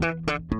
Thank you.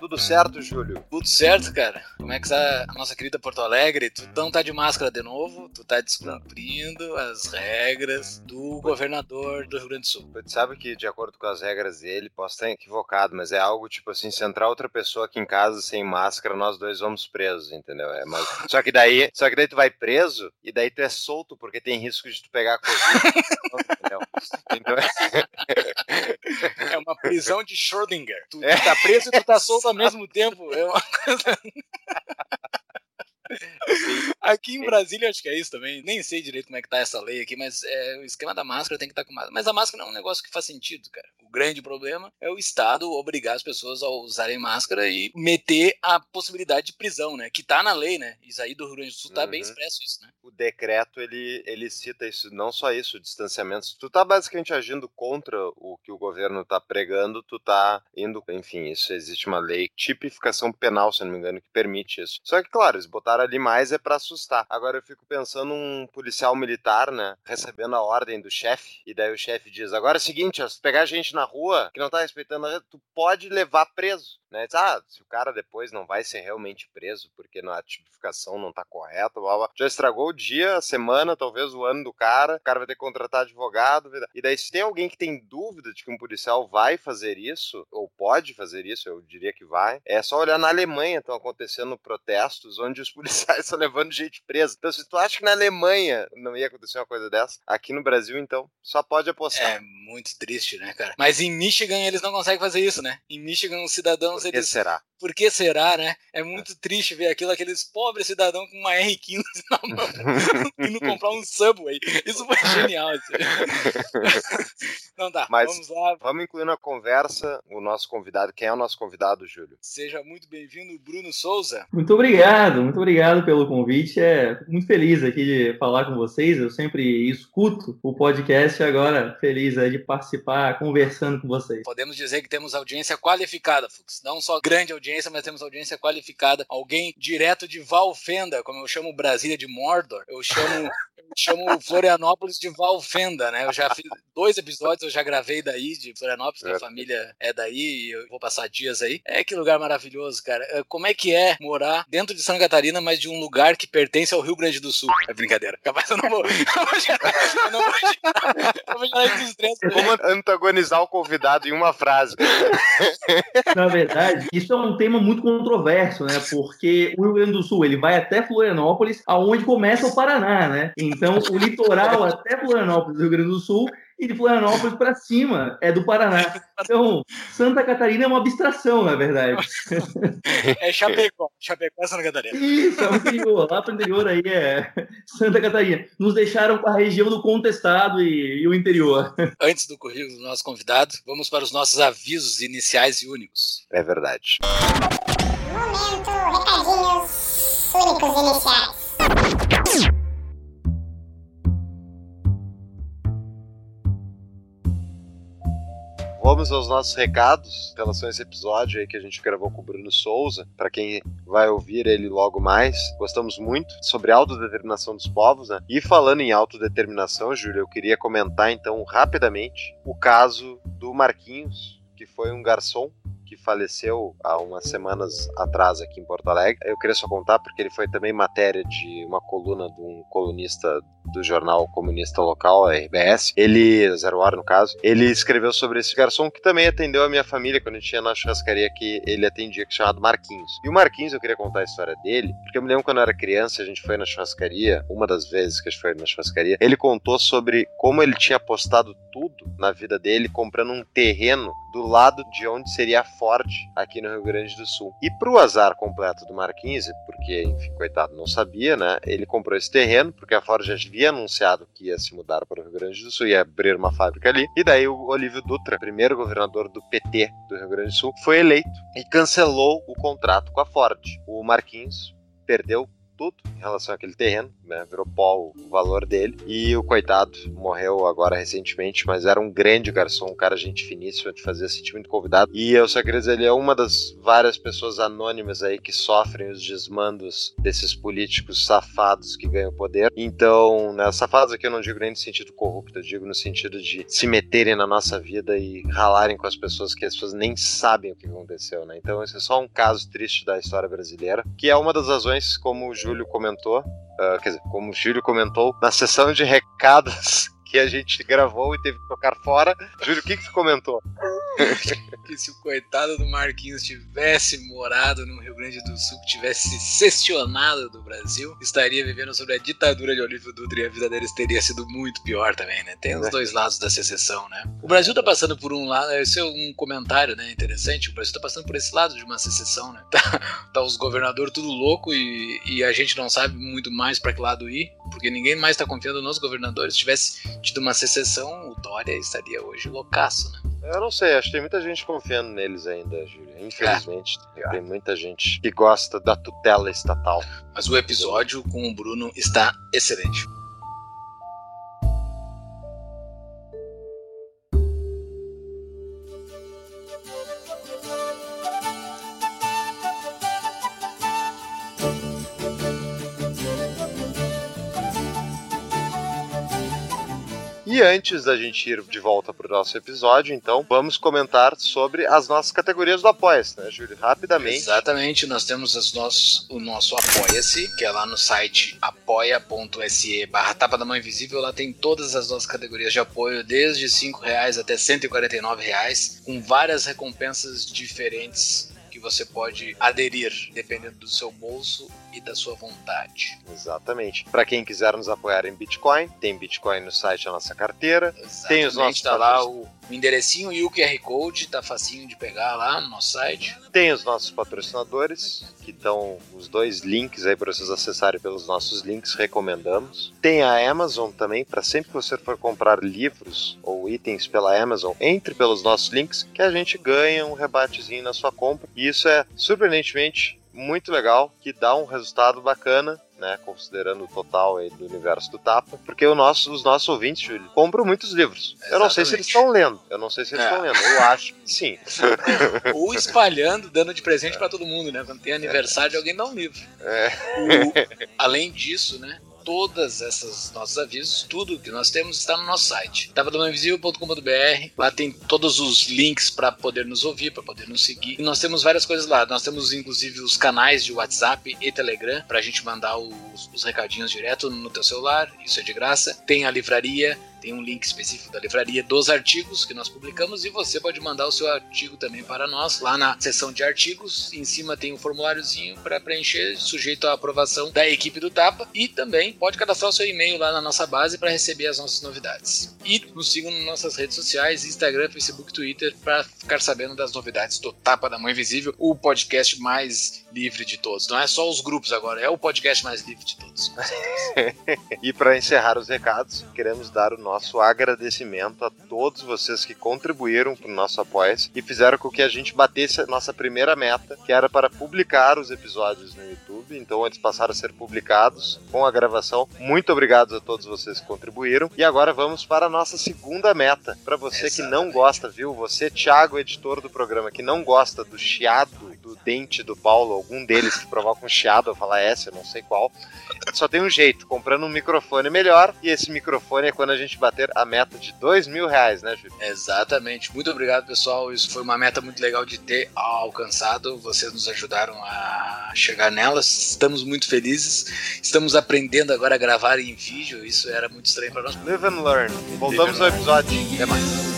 Tudo certo, Júlio? Tudo certo, cara. Como é que está a nossa querida Porto Alegre? Tu não tá de máscara de novo, tu tá descumprindo as regras do governador do Rio Grande do Sul. Tu sabe que, de acordo com as regras dele, posso estar equivocado, mas é algo tipo assim: se entrar outra pessoa aqui em casa sem máscara, nós dois vamos presos, entendeu? É, mas... Só que daí, só que daí tu vai preso e daí tu é solto porque tem risco de tu pegar Covid. então... É uma prisão de Schrödinger. Tu, é. tu tá preso e tu tá solto ao mesmo tempo. É uma coisa. Aqui em Brasília acho que é isso também. Nem sei direito como é que tá essa lei aqui, mas é, o esquema da máscara tem que estar tá com máscara. Mas a máscara é um negócio que faz sentido, cara. Grande problema é o Estado obrigar as pessoas a usarem máscara e meter a possibilidade de prisão, né? Que tá na lei, né? Isso aí do Rio Grande do Sul tá uhum. bem expresso isso, né? O decreto, ele, ele cita isso, não só isso, o distanciamento. Se tu tá basicamente agindo contra o que o governo tá pregando, tu tá indo, enfim, isso existe uma lei, tipificação penal, se não me engano, que permite isso. Só que, claro, eles botaram ali mais é para assustar. Agora eu fico pensando um policial militar, né, recebendo a ordem do chefe, e daí o chefe diz: agora é o seguinte, ó, se pegar gente na rua que não tá respeitando a tu pode levar preso. Né? Ah, se o cara depois não vai ser realmente preso porque a tipificação não tá correta, blá, blá. já estragou o dia, a semana, talvez o ano do cara, o cara vai ter que contratar advogado. E daí, se tem alguém que tem dúvida de que um policial vai fazer isso, ou pode fazer isso, eu diria que vai, é só olhar na Alemanha, estão acontecendo protestos onde os policiais estão levando gente presa. Então, se tu acha que na Alemanha não ia acontecer uma coisa dessa, aqui no Brasil, então, só pode apostar. É muito triste, né, cara? Mas em Michigan eles não conseguem fazer isso, né? Em Michigan, os cidadãos por que eles... será? Por que será, né? É muito triste ver aquilo, aqueles pobres cidadãos com uma R15 na mão indo comprar um Subway. Isso foi genial. Assim. Não tá, Mas vamos lá. Vamos incluir na conversa o nosso convidado. Quem é o nosso convidado, Júlio? Seja muito bem-vindo, Bruno Souza. Muito obrigado, muito obrigado pelo convite. É muito feliz aqui de falar com vocês. Eu sempre escuto o podcast e agora feliz de participar, conversando com vocês. Podemos dizer que temos audiência qualificada, Fux. Não só grande audiência, mas temos audiência qualificada. Alguém direto de Valfenda, como eu chamo Brasília de Mordor. Eu chamo, eu chamo Florianópolis de Valfenda, né? Eu já fiz dois episódios, eu já gravei daí, de Florianópolis, que a família é daí e eu vou passar dias aí. É que lugar maravilhoso, cara. É, como é que é morar dentro de Santa Catarina, mas de um lugar que pertence ao Rio Grande do Sul? É brincadeira. Capaz eu não vou. Eu não vou gerar, eu vou gerar esse estresse. Como antagonizar o convidado em uma frase. Na verdade, isso é um tema muito controverso, né? Porque o Rio Grande do Sul ele vai até Florianópolis, aonde começa o Paraná, né? Então, o litoral até Florianópolis, Rio Grande do Sul, e de Florianópolis para cima é do Paraná. Então, Santa Catarina é uma abstração, na verdade. É Chapecó. Chapecó é Santa Catarina. Isso, é o interior. Lá para o interior aí é Santa Catarina. Nos deixaram com a região do contestado e, e o interior. Antes do currículo do nosso convidado, vamos para os nossos avisos iniciais e únicos. É verdade. Momento, recadinhos únicos iniciais. Vamos aos nossos recados em relação a esse episódio aí que a gente gravou com o Bruno Souza. Para quem vai ouvir ele logo mais, gostamos muito sobre a autodeterminação dos povos, né? E falando em autodeterminação, Júlio, eu queria comentar então rapidamente o caso do Marquinhos, que foi um garçom que faleceu há umas semanas atrás aqui em Porto Alegre. Eu queria só contar porque ele foi também matéria de uma coluna de um colunista do jornal comunista local, a RBS. Ele, Zero Hora no caso, ele escreveu sobre esse garçom que também atendeu a minha família quando a gente tinha na churrascaria que ele atendia, que chamado Marquinhos. E o Marquinhos, eu queria contar a história dele, porque eu me lembro quando eu era criança, a gente foi na churrascaria, uma das vezes que a gente foi na churrascaria, ele contou sobre como ele tinha apostado tudo na vida dele comprando um terreno do lado de onde seria a Ford aqui no Rio Grande do Sul. E pro azar completo do Marquinhos, porque, enfim, coitado, não sabia, né? Ele comprou esse terreno, porque a Ford já havia anunciado que ia se mudar para o Rio Grande do Sul, ia abrir uma fábrica ali. E daí o Olívio Dutra, primeiro governador do PT do Rio Grande do Sul, foi eleito e cancelou o contrato com a Ford. O Marquinhos perdeu tudo em relação àquele terreno, né? Virou pó o valor dele. E o coitado morreu agora recentemente, mas era um grande garçom, um cara gente finíssimo, de fazer sentir muito convidado. E eu só queria dizer, ele é uma das várias pessoas anônimas aí que sofrem os desmandos desses políticos safados que ganham poder. Então, né, safados aqui eu não digo nem no sentido corrupto, eu digo no sentido de se meterem na nossa vida e ralarem com as pessoas que as pessoas nem sabem o que aconteceu, né? Então, esse é só um caso triste da história brasileira, que é uma das razões, como o Júlio comentou, uh, quer dizer, como o Júlio comentou, na sessão de recados que a gente gravou e teve que tocar fora. Júlio, o que, que tu comentou? que se o coitado do Marquinhos tivesse morado no Rio Grande do Sul, tivesse secessionado do Brasil, estaria vivendo sobre a ditadura de Olívio Dutra e a vida deles teria sido muito pior também, né? Tem os dois lados da secessão, né? O Brasil tá passando por um lado, esse é um comentário, né, interessante, o Brasil tá passando por esse lado de uma secessão, né? Tá, tá os governadores tudo louco e, e a gente não sabe muito mais para que lado ir, porque ninguém mais tá confiando nos governadores. Se tivesse tido uma secessão, o Dória estaria hoje loucaço, né? Eu não sei, acho que tem muita gente confiando neles ainda, Júlia. Infelizmente, é. tem muita gente que gosta da tutela estatal. Mas o episódio com o Bruno está excelente. E antes da gente ir de volta para o nosso episódio, então, vamos comentar sobre as nossas categorias do Apoia-se, né, Júlio? Rapidamente. Exatamente, nós temos as nossos, o nosso Apoia-se, que é lá no site apoia.se barra Tapa da Mão Invisível. Lá tem todas as nossas categorias de apoio, desde R$ reais até R$ reais, com várias recompensas diferentes que você pode aderir, dependendo do seu bolso e da sua vontade. Exatamente. Para quem quiser nos apoiar em Bitcoin, tem Bitcoin no site da nossa carteira. Exatamente, tem os nossos tá lá o, o enderecinho e o QR Code, tá facinho de pegar lá no nosso site. Tem os nossos patrocinadores, que estão os dois links aí para vocês acessarem pelos nossos links, recomendamos. Tem a Amazon também, para sempre que você for comprar livros ou itens pela Amazon, entre pelos nossos links que a gente ganha um rebatezinho na sua compra. E isso é surpreendentemente muito legal, que dá um resultado bacana né, considerando o total aí do universo do Tapa, porque o nosso, os nossos ouvintes, Júlio, compram muitos livros. Exatamente. Eu não sei se eles estão lendo, eu não sei se eles estão é. lendo, eu acho que sim. Ou espalhando, dando de presente é. para todo mundo, né? Quando tem aniversário, alguém dá um livro. É. O, além disso, né? Todas essas nossos avisos, tudo que nós temos está no nosso site, tapadomainvisível.com.br. Lá tem todos os links para poder nos ouvir, para poder nos seguir. E nós temos várias coisas lá. Nós temos inclusive os canais de WhatsApp e Telegram para a gente mandar os, os recadinhos direto no teu celular. Isso é de graça. Tem a livraria tem um link específico da livraria dos artigos que nós publicamos e você pode mandar o seu artigo também para nós lá na seção de artigos. Em cima tem um formuláriozinho para preencher, sujeito à aprovação da equipe do Tapa e também pode cadastrar o seu e-mail lá na nossa base para receber as nossas novidades. E nos sigam nas nossas redes sociais, Instagram, Facebook, Twitter, para ficar sabendo das novidades do Tapa da Mãe Invisível, o podcast mais livre de todos. Não é só os grupos agora, é o podcast mais livre de todos. e para encerrar os recados, queremos dar o nosso agradecimento a todos vocês que contribuíram para o nosso apoio e fizeram com que a gente batesse a nossa primeira meta, que era para publicar os episódios no YouTube. Então eles passaram a ser publicados com a gravação. Muito obrigado a todos vocês que contribuíram. E agora vamos para a nossa segunda meta. Para você Exatamente. que não gosta, viu? Você, Thiago, editor do programa, que não gosta do chiado do dente do Paulo, algum deles que provoca um chiado, eu falar essa, eu não sei qual. Só tem um jeito, comprando um microfone melhor, e esse microfone é quando a gente bater a meta de dois mil reais, né, Júlio? Exatamente. Muito obrigado, pessoal. Isso foi uma meta muito legal de ter alcançado. Vocês nos ajudaram a chegar nelas. Estamos muito felizes. Estamos aprendendo agora a gravar em vídeo. Isso era muito estranho para nós. Live and learn. Voltamos ao episódio. Até mais.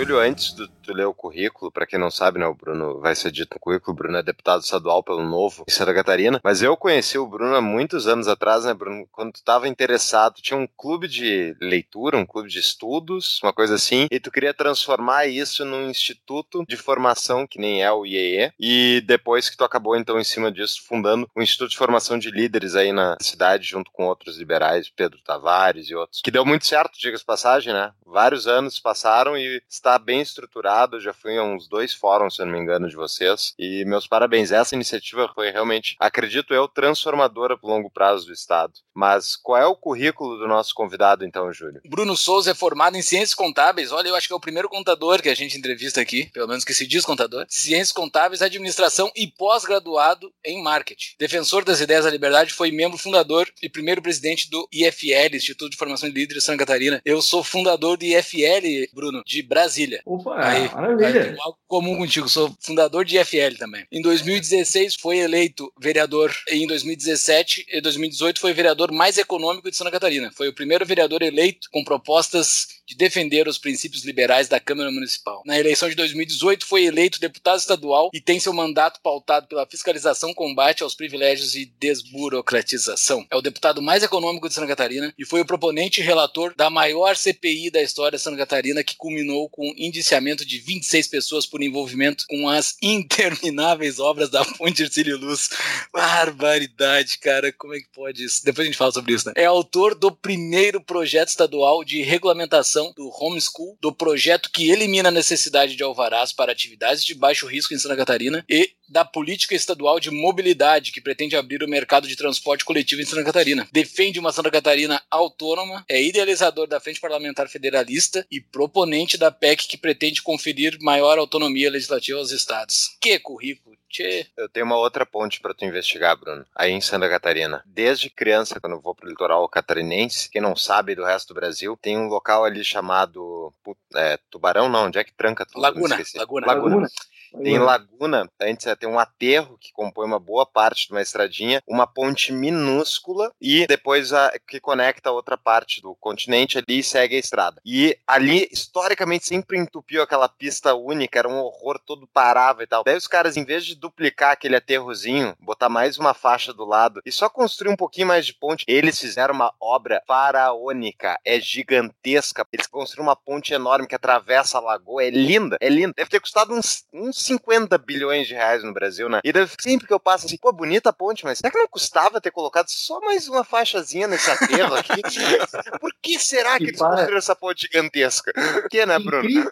Júlio, antes do, tu o currículo, para quem não sabe, né, o Bruno vai ser dito no currículo, o Bruno é deputado estadual pelo Novo em Santa Catarina, mas eu conheci o Bruno há muitos anos atrás, né, Bruno, quando tu estava interessado, tinha um clube de leitura, um clube de estudos, uma coisa assim, e tu queria transformar isso num instituto de formação, que nem é o IEE, e depois que tu acabou, então, em cima disso, fundando o Instituto de Formação de Líderes aí na cidade, junto com outros liberais, Pedro Tavares e outros, que deu muito certo, diga-se passagem, né? Vários anos passaram e está bem estruturado, já fui a uns dois fóruns, se não me engano, de vocês, e meus parabéns. Essa iniciativa foi realmente, acredito eu, transformadora pro longo prazo do Estado. Mas qual é o currículo do nosso convidado, então, Júlio? Bruno Souza é formado em Ciências Contábeis. Olha, eu acho que é o primeiro contador que a gente entrevista aqui, pelo menos que se diz contador. Ciências Contábeis, Administração e pós-graduado em Marketing. Defensor das ideias da liberdade, foi membro fundador e primeiro presidente do IFL, Instituto de Formação de Líderes de Santa Catarina. Eu sou fundador do IFL, Bruno, de Brasília. Opa, Aí, maravilha. Aí, algo comum contigo, sou fundador de IFL também. Em 2016 foi eleito vereador, em 2017 e 2018 foi vereador mais econômico de Santa Catarina. Foi o primeiro vereador eleito com propostas de defender os princípios liberais da Câmara Municipal. Na eleição de 2018 foi eleito deputado estadual e tem seu mandato pautado pela fiscalização, combate aos privilégios e desburocratização. É o deputado mais econômico de Santa Catarina e foi o proponente e relator da maior CPI da história de Santa Catarina que culminou com indiciamento de 26 pessoas por envolvimento com as intermináveis obras da Ponte Ercílio Luz. Barbaridade, cara, como é que pode isso? Depois a gente fala sobre isso, né? É autor do primeiro projeto estadual de regulamentação do homeschool, do projeto que elimina a necessidade de alvarás para atividades de baixo risco em Santa Catarina e da política estadual de mobilidade que pretende abrir o mercado de transporte coletivo em Santa Catarina. Defende uma Santa Catarina autônoma, é idealizador da Frente Parlamentar Federalista e proponente da PEC que pretende conferir maior autonomia legislativa aos estados. Que currículo! Tchê. Eu tenho uma outra ponte para tu investigar, Bruno. Aí em Santa Catarina. Desde criança, quando eu vou pro litoral catarinense, quem não sabe do resto do Brasil, tem um local ali chamado é, Tubarão, não, onde é que tranca tudo? Laguna, Laguna. Laguna. Laguna. Tem Laguna, antes tem um aterro que compõe uma boa parte de uma estradinha, uma ponte minúscula e depois a, que conecta a outra parte do continente ali e segue a estrada. E ali, historicamente, sempre entupiu aquela pista única, era um horror, todo parava e tal. Daí os caras, em vez de duplicar aquele aterrozinho, botar mais uma faixa do lado e só construir um pouquinho mais de ponte, eles fizeram uma obra faraônica, é gigantesca. Eles construíram uma ponte enorme que atravessa a lagoa, é linda, é linda. Deve ter custado uns, uns 50 bilhões de reais no Brasil, né? E sempre que eu passo assim, pô, bonita a ponte, mas será que não custava ter colocado só mais uma faixazinha nesse aterro aqui? Por que será que eles construíram essa ponte gigantesca? Por que, né, Bruno?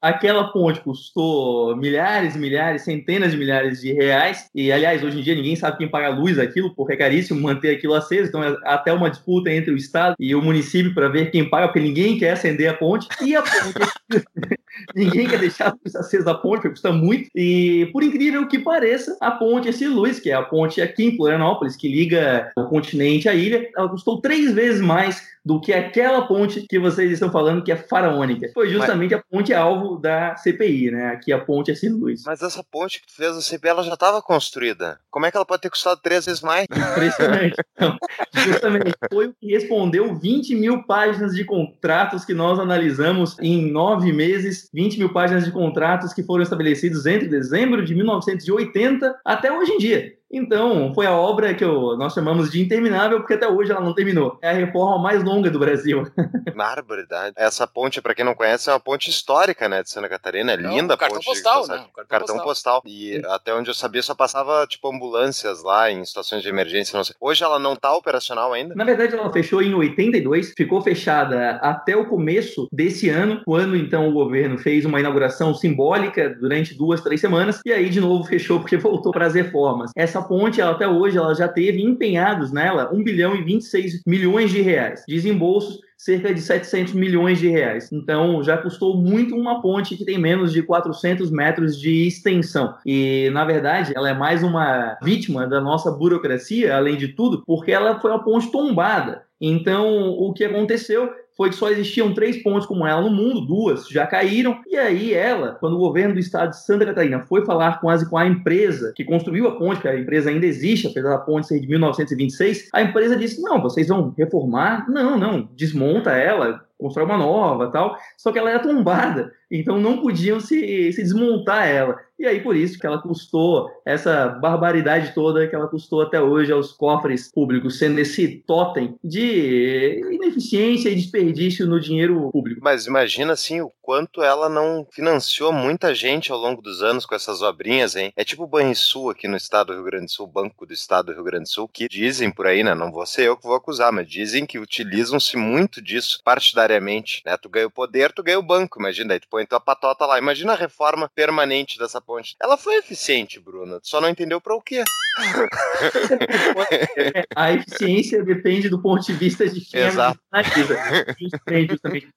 Aquela ponte custou milhares e milhares, centenas de milhares de reais. E, aliás, hoje em dia ninguém sabe quem paga a luz daquilo, porque é caríssimo manter aquilo aceso. Então, é até uma disputa entre o Estado e o município para ver quem paga, porque ninguém quer acender a ponte. E a ponte. ninguém quer deixar a luz acesa a ponte, porque custa muito. E, por incrível que pareça, a ponte esse luz, que é a ponte aqui em Florianópolis, que liga o continente à ilha, ela custou três vezes mais do que aquela ponte que vocês estão falando que é faraônica. Foi justamente Mas... a ponte alvo da CPI, né? Aqui a ponte é sem luz. Mas essa ponte que tu fez a CPI, ela já estava construída. Como é que ela pode ter custado três vezes mais? Impressionante. Então, justamente foi o que respondeu 20 mil páginas de contratos que nós analisamos em nove meses, 20 mil páginas de contratos que foram estabelecidos entre dezembro de 1980 até hoje em dia. Então, foi a obra que eu, nós chamamos de interminável, porque até hoje ela não terminou. É a reforma mais longa do Brasil. Barbaridade. Essa ponte, para quem não conhece, é uma ponte histórica, né, de Santa Catarina. É linda a cartão ponte. Postal, né? Cartão, cartão postal. postal. E Sim. até onde eu sabia, só passava, tipo, ambulâncias lá em situações de emergência. Não sei. Hoje ela não tá operacional ainda? Na verdade, ela fechou em 82, ficou fechada até o começo desse ano, quando então o governo fez uma inauguração simbólica durante duas, três semanas, e aí de novo fechou porque voltou para as reformas. Essa essa ponte, ela, até hoje, ela já teve empenhados nela 1 bilhão e 26 milhões de reais. Desembolsos cerca de 700 milhões de reais. Então, já custou muito uma ponte que tem menos de 400 metros de extensão. E, na verdade, ela é mais uma vítima da nossa burocracia, além de tudo, porque ela foi uma ponte tombada. Então, o que aconteceu foi que só existiam três pontes como ela no mundo, duas já caíram, e aí ela, quando o governo do estado de Santa Catarina foi falar quase com a empresa que construiu a ponte, que a empresa ainda existe, apesar da ponte ser de 1926, a empresa disse, não, vocês vão reformar? Não, não, desmonta ela, constrói uma nova tal, só que ela era tombada, então não podiam se, se desmontar ela. E aí, por isso que ela custou essa barbaridade toda que ela custou até hoje aos cofres públicos, sendo esse totem de ineficiência e desperdício no dinheiro público. Mas imagina assim o quanto ela não financiou muita gente ao longo dos anos com essas obrinhas, hein? É tipo o Banrisul aqui no estado do Rio Grande do Sul, Banco do Estado do Rio Grande do Sul, que dizem por aí, né? Não vou ser eu que vou acusar, mas dizem que utilizam-se muito disso partidariamente, né? Tu ganha o poder, tu ganha o banco, imagina, aí tu põe tua patota lá. Imagina a reforma permanente dessa ponte. Ela foi eficiente, Bruna, só não entendeu para o quê. a eficiência depende do ponto de vista de quem Exato.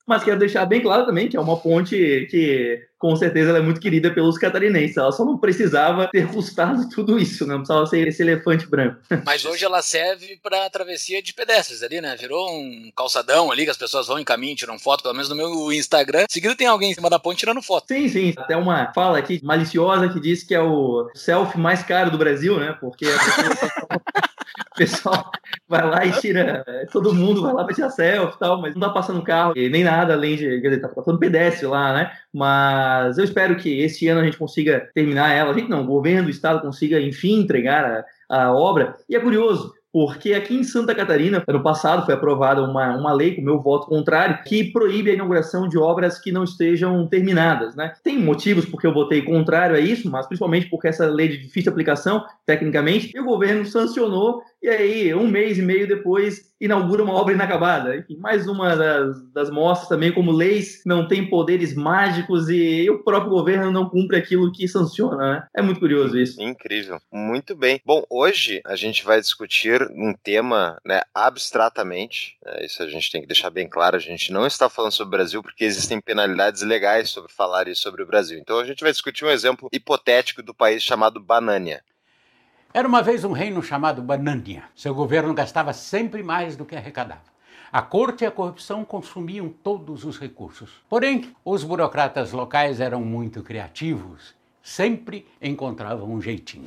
Mas quero deixar bem claro também que é uma ponte que com certeza ela é muito querida pelos catarinenses. Ela só não precisava ter custado tudo isso, não precisava ser esse elefante branco. Mas hoje ela serve para travessia de pedestres ali, né? Virou um calçadão ali que as pessoas vão em caminho, tiram foto, pelo menos no meu Instagram. Seguido tem alguém em cima da ponte tirando foto. Sim, sim. Até uma fala aqui maliciosa que diz que é o selfie mais caro do Brasil, né? Porque o pessoal vai lá e tira. Todo mundo vai lá pra tirar selfie e tal, mas não tá passando carro nem nada além de. Quer dizer, tá passando pedestre lá, né? Mas eu espero que esse ano a gente consiga terminar ela. A gente não, o governo do estado consiga, enfim, entregar a, a obra. E é curioso, porque aqui em Santa Catarina, ano passado, foi aprovada uma, uma lei, com meu voto contrário, que proíbe a inauguração de obras que não estejam terminadas. Né? Tem motivos porque eu votei contrário a isso, mas principalmente porque essa lei de difícil aplicação, tecnicamente, e o governo sancionou e aí, um mês e meio depois, inaugura uma obra inacabada. Enfim, mais uma das, das mostras também como leis não têm poderes mágicos e o próprio governo não cumpre aquilo que sanciona. Né? É muito curioso isso. Incrível. Muito bem. Bom, hoje a gente vai discutir um tema né, abstratamente. Né, isso a gente tem que deixar bem claro. A gente não está falando sobre o Brasil porque existem penalidades legais sobre falar isso sobre o Brasil. Então a gente vai discutir um exemplo hipotético do país chamado Banânia. Era uma vez um reino chamado Banânia. Seu governo gastava sempre mais do que arrecadava. A corte e a corrupção consumiam todos os recursos. Porém, os burocratas locais eram muito criativos, sempre encontravam um jeitinho.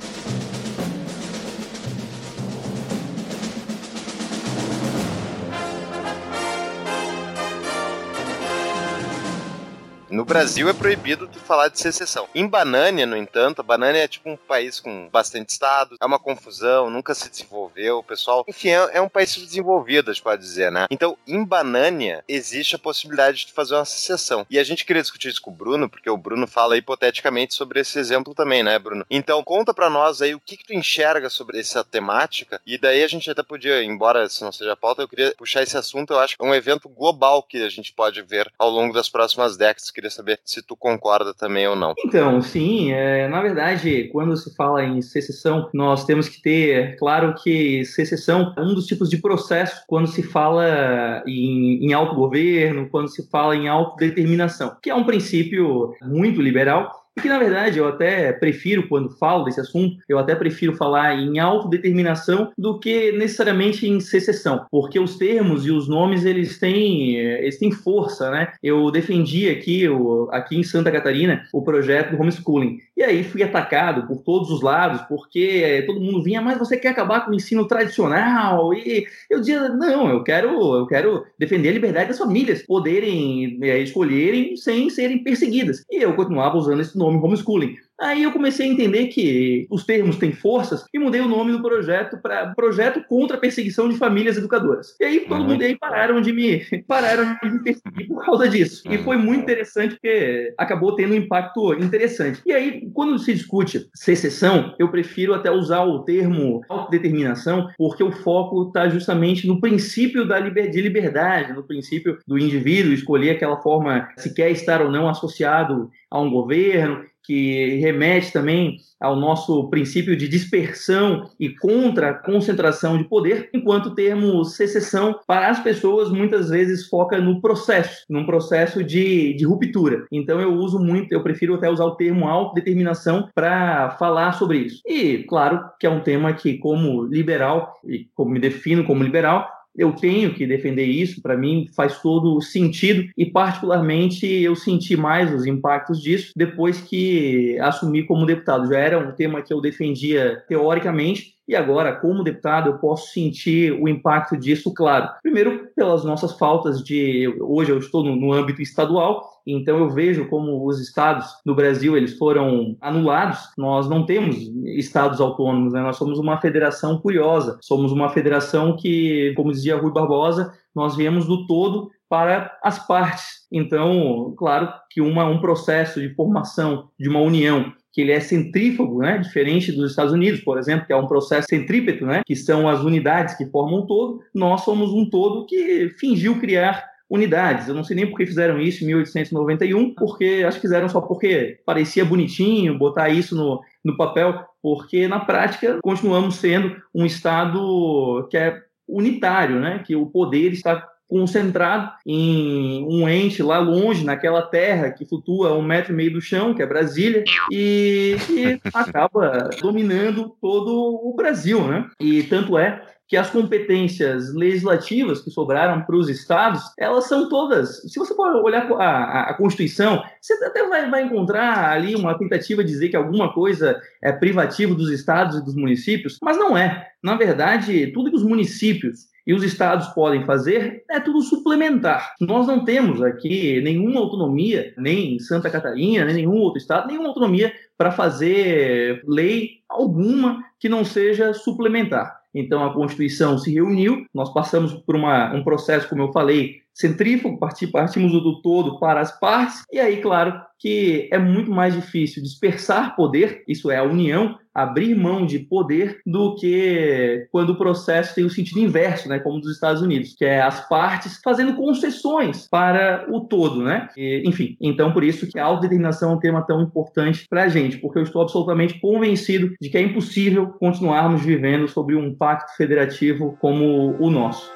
No Brasil é proibido tu falar de secessão. Em Banânia, no entanto, a Banânia é tipo um país com bastante estado, é uma confusão, nunca se desenvolveu, o pessoal. Enfim, é, é um país subdesenvolvido, a gente pode dizer, né? Então, em Banânia, existe a possibilidade de fazer uma secessão. E a gente queria discutir isso com o Bruno, porque o Bruno fala hipoteticamente sobre esse exemplo também, né, Bruno? Então, conta para nós aí o que, que tu enxerga sobre essa temática, e daí a gente até podia, embora se não seja a pauta, eu queria puxar esse assunto, eu acho que é um evento global que a gente pode ver ao longo das próximas décadas queria saber se tu concorda também ou não. Então, sim, é, na verdade, quando se fala em secessão, nós temos que ter claro que secessão é um dos tipos de processo quando se fala em, em autogoverno, quando se fala em autodeterminação, que é um princípio muito liberal porque, na verdade, eu até prefiro, quando falo desse assunto, eu até prefiro falar em autodeterminação do que necessariamente em secessão, porque os termos e os nomes, eles têm, eles têm força, né? Eu defendi aqui, aqui em Santa Catarina, o projeto do homeschooling, e aí fui atacado por todos os lados, porque todo mundo vinha, mas você quer acabar com o ensino tradicional? E eu dizia, não, eu quero, eu quero defender a liberdade das famílias poderem é, escolherem sem serem perseguidas. E eu continuava usando esse nome homeschooling. Aí eu comecei a entender que os termos têm forças e mudei o nome do projeto para Projeto contra a Perseguição de Famílias Educadoras. E aí todo uhum. mundo aí pararam de me pararam de me perseguir por causa disso. E foi muito interessante porque acabou tendo um impacto interessante. E aí, quando se discute secessão, eu prefiro até usar o termo autodeterminação, porque o foco está justamente no princípio da liber, de liberdade, no princípio do indivíduo escolher aquela forma se quer estar ou não associado a um governo, que remete também ao nosso princípio de dispersão e contra concentração de poder, enquanto o termo secessão, para as pessoas, muitas vezes foca no processo, num processo de, de ruptura. Então eu uso muito, eu prefiro até usar o termo autodeterminação para falar sobre isso. E, claro, que é um tema que, como liberal, e como me defino como liberal, eu tenho que defender isso, para mim faz todo sentido e particularmente eu senti mais os impactos disso depois que assumi como deputado. Já era um tema que eu defendia teoricamente, E agora, como deputado, eu posso sentir o impacto disso, claro. Primeiro, pelas nossas faltas de. Hoje eu estou no, no âmbito estadual, então eu vejo como os estados no Brasil eles foram anulados. Nós não temos estados autônomos, né? nós somos uma federação curiosa. Somos uma federação que, como dizia Rui Barbosa, nós viemos do todo para as partes. Então, claro que uma, um processo de formação de uma união que ele é centrífugo, né? diferente dos Estados Unidos, por exemplo, que é um processo centrípeto, né? que são as unidades que formam um todo, nós somos um todo que fingiu criar unidades. Eu não sei nem por que fizeram isso em 1891, porque acho que fizeram só porque parecia bonitinho botar isso no, no papel, porque na prática continuamos sendo um Estado que é unitário, né? que o poder está concentrado em um ente lá longe, naquela terra que flutua um metro e meio do chão, que é Brasília, e que acaba dominando todo o Brasil, né? E tanto é que as competências legislativas que sobraram para os estados, elas são todas. Se você for olhar a, a, a, Constituição, você até vai, vai, encontrar ali uma tentativa de dizer que alguma coisa é privativa dos estados e dos municípios, mas não é. Na verdade, tudo que os municípios e os estados podem fazer é tudo suplementar. Nós não temos aqui nenhuma autonomia, nem em Santa Catarina, nem nenhum outro estado, nenhuma autonomia para fazer lei alguma que não seja suplementar. Então a Constituição se reuniu, nós passamos por uma, um processo, como eu falei, centrífugo, partimos do todo para as partes, e aí, claro, que é muito mais difícil dispersar poder, isso é a união, abrir mão de poder, do que quando o processo tem o sentido inverso, né, como dos Estados Unidos, que é as partes fazendo concessões para o todo, né? E, enfim, então por isso que a autodeterminação é um tema tão importante para a gente, porque eu estou absolutamente convencido de que é impossível continuarmos vivendo sobre um pacto federativo como o nosso.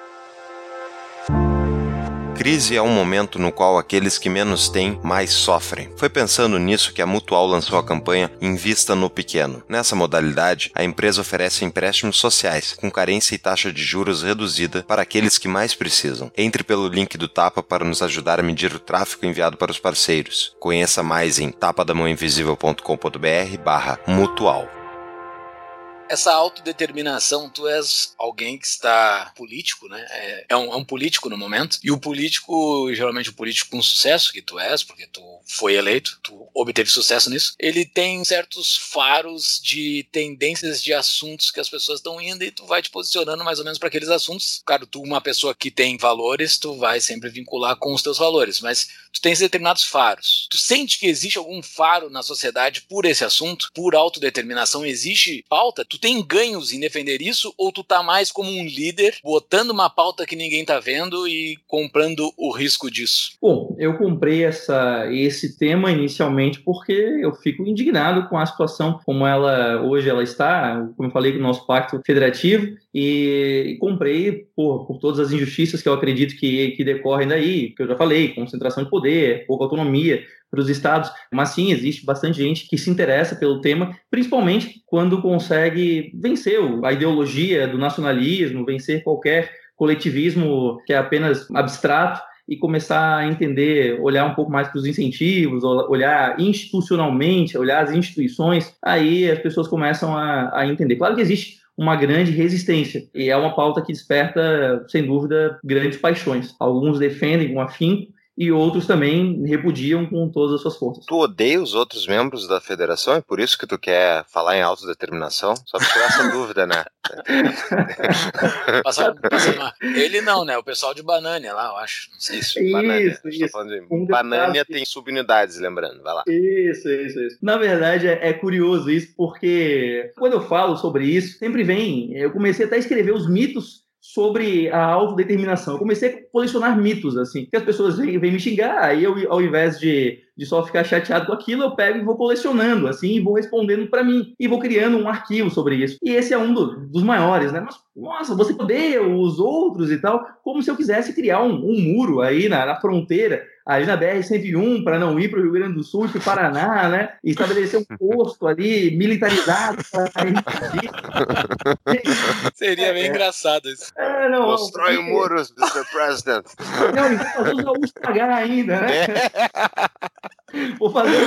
Crise é um momento no qual aqueles que menos têm mais sofrem. Foi pensando nisso que a Mutual lançou a campanha Invista no Pequeno. Nessa modalidade, a empresa oferece empréstimos sociais, com carência e taxa de juros reduzida para aqueles que mais precisam. Entre pelo link do Tapa para nos ajudar a medir o tráfego enviado para os parceiros. Conheça mais em tapadamãoinvisível.com.br barra mutual essa autodeterminação, tu és alguém que está político, né? É, é, um, é, um, político no momento. E o político, geralmente o político com sucesso, que tu és, porque tu foi eleito, tu obteve sucesso nisso, ele tem certos faros de tendências de assuntos que as pessoas estão indo e tu vai te posicionando mais ou menos para aqueles assuntos. Claro, tu, uma pessoa que tem valores, tu vai sempre vincular com os teus valores, mas tu tens determinados faros. Tu sente que existe algum faro na sociedade por esse assunto, por autodeterminação? Existe pauta? Tu tem ganhos em defender isso ou tu tá mais como um líder, botando uma pauta que ninguém tá vendo e comprando o risco disso? Bom, eu comprei essa, esse tema inicialmente porque eu fico indignado com a situação como ela hoje ela está, como eu falei, com o nosso pacto federativo, e, e comprei por, por todas as injustiças que eu acredito que, que decorrem daí, que eu já falei, concentração de poder, pouca autonomia, para os estados, mas sim, existe bastante gente que se interessa pelo tema, principalmente quando consegue vencer a ideologia do nacionalismo, vencer qualquer coletivismo que é apenas abstrato e começar a entender, olhar um pouco mais para os incentivos, olhar institucionalmente, olhar as instituições, aí as pessoas começam a, a entender. Claro que existe uma grande resistência. E é uma pauta que desperta, sem dúvida, grandes paixões. Alguns defendem com afinco, e outros também repudiam com todas as suas forças. Tu odeia os outros membros da federação? É por isso que tu quer falar em autodeterminação? Só por essa dúvida, né? passa, passa Ele não, né? O pessoal de Banânia lá, eu acho. Não sei. Isso, isso. Banânia. isso. De... Um Banânia tem subunidades, lembrando. Vai lá. Isso, isso, isso. Na verdade, é, é curioso isso, porque quando eu falo sobre isso, sempre vem. Eu comecei até a escrever os mitos sobre a autodeterminação. Eu comecei a colecionar mitos, assim, que as pessoas vêm, vêm me xingar, aí eu, ao invés de, de só ficar chateado com aquilo, eu pego e vou colecionando, assim, e vou respondendo para mim, e vou criando um arquivo sobre isso. E esse é um do, dos maiores, né? Mas, nossa, você odeia os outros e tal, como se eu quisesse criar um, um muro aí na, na fronteira, ali na BR-101 para não ir para o Rio Grande do Sul e para o Paraná, né? E estabelecer um posto ali militarizado para. Seria bem é, engraçado isso. É, não, Constrói porque... muros, Mr. President. Não, e vou fazer os gaúchos pagar ainda, né? É. Vou fazer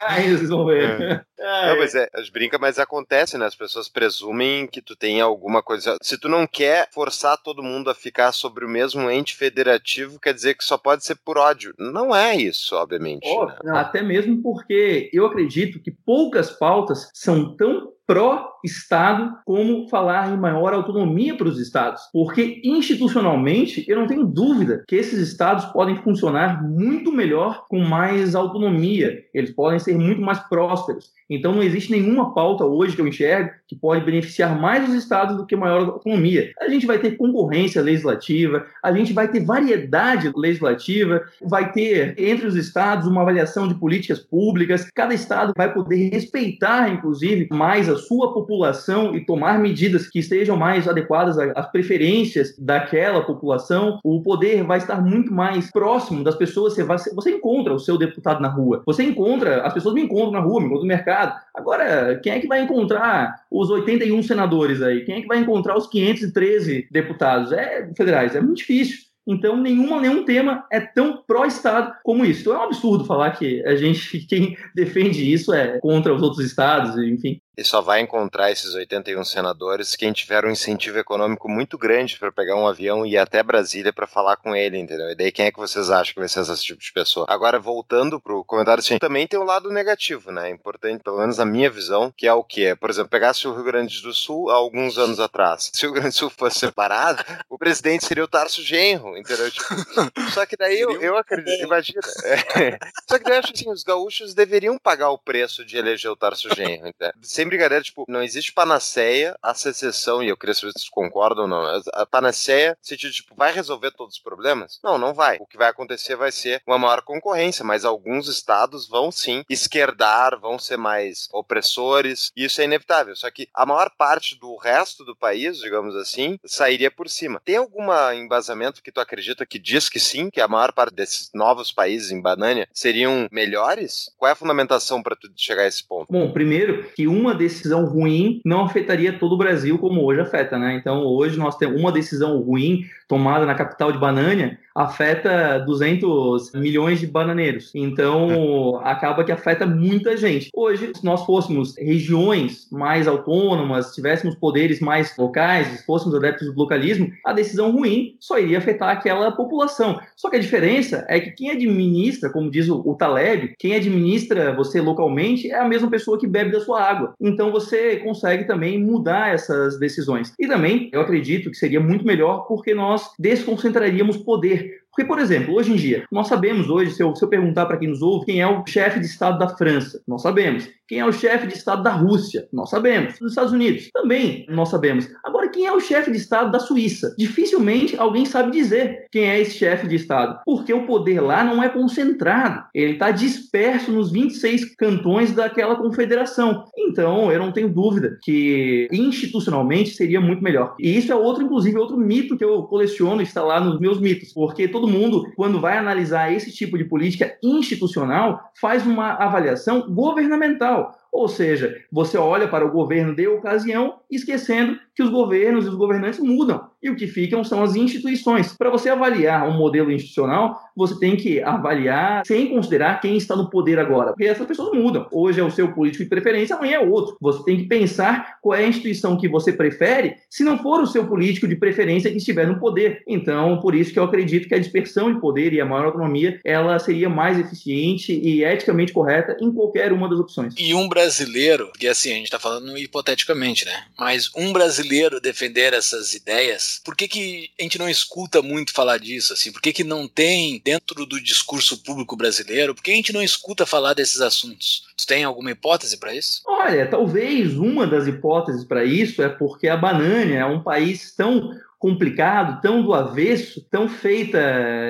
ainda, vocês vão ver. Não, mas é, brinca, mas acontece, né? As pessoas presumem que tu tem alguma coisa. Se tu não quer forçar todo mundo a ficar sobre o mesmo ente federativo, quer dizer que só pode ser por ódio. Não é isso, obviamente. Oh, né? Até mesmo porque eu acredito que poucas pautas são tão pró-Estado como falar em maior autonomia para os Estados. Porque, institucionalmente, eu não tenho dúvida que esses Estados podem funcionar muito melhor com mais autonomia. Eles podem ser muito mais prósperos. Então, não existe nenhuma pauta hoje que eu enxergo que pode beneficiar mais os Estados do que maior autonomia. A gente vai ter concorrência legislativa, a gente vai ter variedade legislativa, vai ter entre os Estados uma avaliação de políticas públicas. Cada Estado vai poder respeitar, inclusive, mais a sua população e tomar medidas que estejam mais adequadas às preferências daquela população. O poder vai estar muito mais próximo das pessoas. Você, vai, você encontra o seu deputado na rua, você encontra, as pessoas me encontram na rua, me encontram no mercado. Agora, quem é que vai encontrar os 81 senadores aí? Quem é que vai encontrar os 513 deputados? É federais, é muito difícil. Então, nenhuma, nenhum tema é tão pró-Estado como isso. Então, é um absurdo falar que a gente, quem defende isso é contra os outros estados, enfim e só vai encontrar esses 81 senadores quem tiver um incentivo econômico muito grande para pegar um avião e ir até Brasília para falar com ele, entendeu? E daí quem é que vocês acham que vai ser esse tipo de pessoa? Agora, voltando pro comentário, assim, também tem o um lado negativo, né? É importante, pelo menos na minha visão, que é o que? Por exemplo, pegasse o Rio Grande do Sul há alguns anos atrás. Se o Rio Grande do Sul fosse separado, o presidente seria o Tarso Genro, entendeu? Tipo, só que daí eu, eu acredito, imagina. É, só que daí eu acho assim, os gaúchos deveriam pagar o preço de eleger o Tarso Genro, entendeu? Sem brincadeira, tipo, não existe panaceia, a secessão, e eu queria saber se vocês concordam ou não. A panaceia, sentido, tipo, vai resolver todos os problemas? Não, não vai. O que vai acontecer vai ser uma maior concorrência, mas alguns estados vão sim esquerdar, vão ser mais opressores, e isso é inevitável. Só que a maior parte do resto do país, digamos assim, sairia por cima. Tem algum embasamento que tu acredita que diz que sim, que a maior parte desses novos países em Banânia seriam melhores? Qual é a fundamentação para tu chegar a esse ponto? Bom, primeiro, que uma decisão ruim não afetaria todo o Brasil como hoje afeta, né? Então, hoje nós temos uma decisão ruim tomada na capital de Banânia, afeta 200 milhões de bananeiros. Então, acaba que afeta muita gente. Hoje, se nós fôssemos regiões mais autônomas, tivéssemos poderes mais locais, se fôssemos adeptos do localismo, a decisão ruim só iria afetar aquela população. Só que a diferença é que quem administra, como diz o, Taleb, quem administra você localmente é a mesma pessoa que bebe da sua água. Então, você consegue também mudar essas decisões. E também, eu acredito que seria muito melhor porque nós desconcentraríamos poder porque, por exemplo, hoje em dia, nós sabemos hoje, se eu, se eu perguntar para quem nos ouve, quem é o chefe de Estado da França, nós sabemos. Quem é o chefe de Estado da Rússia? Nós sabemos. Dos Estados Unidos? Também nós sabemos. Agora, quem é o chefe de Estado da Suíça? Dificilmente alguém sabe dizer quem é esse chefe de Estado, porque o poder lá não é concentrado. Ele está disperso nos 26 cantões daquela confederação. Então, eu não tenho dúvida que institucionalmente seria muito melhor. E isso é outro, inclusive, outro mito que eu coleciono, está lá nos meus mitos, porque todo mundo, quando vai analisar esse tipo de política institucional, faz uma avaliação governamental. Ou seja, você olha para o governo de ocasião, esquecendo que os governos e os governantes mudam e o que ficam são as instituições. Para você avaliar um modelo institucional, você tem que avaliar sem considerar quem está no poder agora, porque essas pessoas mudam. Hoje é o seu político de preferência, amanhã é outro. Você tem que pensar qual é a instituição que você prefere, se não for o seu político de preferência que estiver no poder. Então, por isso que eu acredito que a dispersão de poder e a maior autonomia, ela seria mais eficiente e eticamente correta em qualquer uma das opções. E um brasileiro, porque assim, a gente está falando hipoteticamente, né? Mas um brasileiro defender essas ideias, por que, que a gente não escuta muito falar disso? Assim? Por que, que não tem dentro do discurso público brasileiro? Por que a gente não escuta falar desses assuntos? Tu tem alguma hipótese para isso? Olha, talvez uma das hipóteses para isso é porque a Banânia é um país tão complicado, tão do avesso, tão feita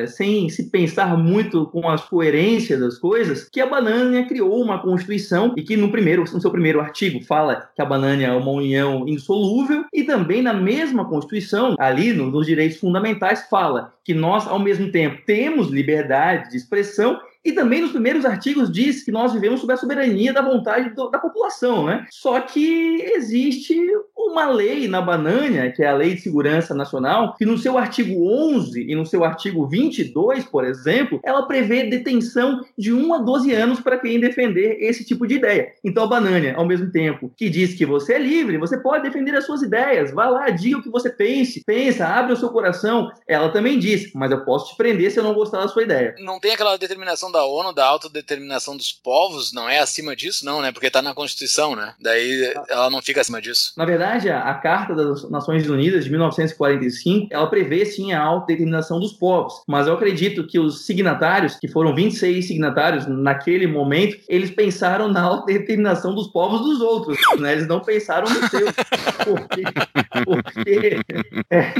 sem se pensar muito com as coerências das coisas, que a Banânia criou uma constituição e que no primeiro, no seu primeiro artigo fala que a Banânia é uma união insolúvel e também na mesma constituição, ali nos direitos fundamentais, fala que nós, ao mesmo tempo, temos liberdade de expressão e também nos primeiros artigos diz que nós vivemos sob a soberania da vontade do, da população, né? Só que existe uma lei na Banânia, que é a Lei de Segurança Nacional, que no seu artigo 11 e no seu artigo 22, por exemplo, ela prevê detenção de 1 a 12 anos para quem defender esse tipo de ideia. Então a Banânia, ao mesmo tempo que diz que você é livre, você pode defender as suas ideias, vá lá, diga o que você pense, pensa, abre o seu coração, ela também diz, mas eu posso te prender se eu não gostar da sua ideia. Não tem aquela determinação da ONU da autodeterminação dos povos, não é acima disso, não, né? Porque tá na Constituição, né? Daí ela não fica acima disso. Na verdade, a, a Carta das Nações Unidas de 1945, ela prevê sim a autodeterminação dos povos, mas eu acredito que os signatários, que foram 26 signatários naquele momento, eles pensaram na autodeterminação dos povos dos outros, né? Eles não pensaram no seu. Porque, porque é,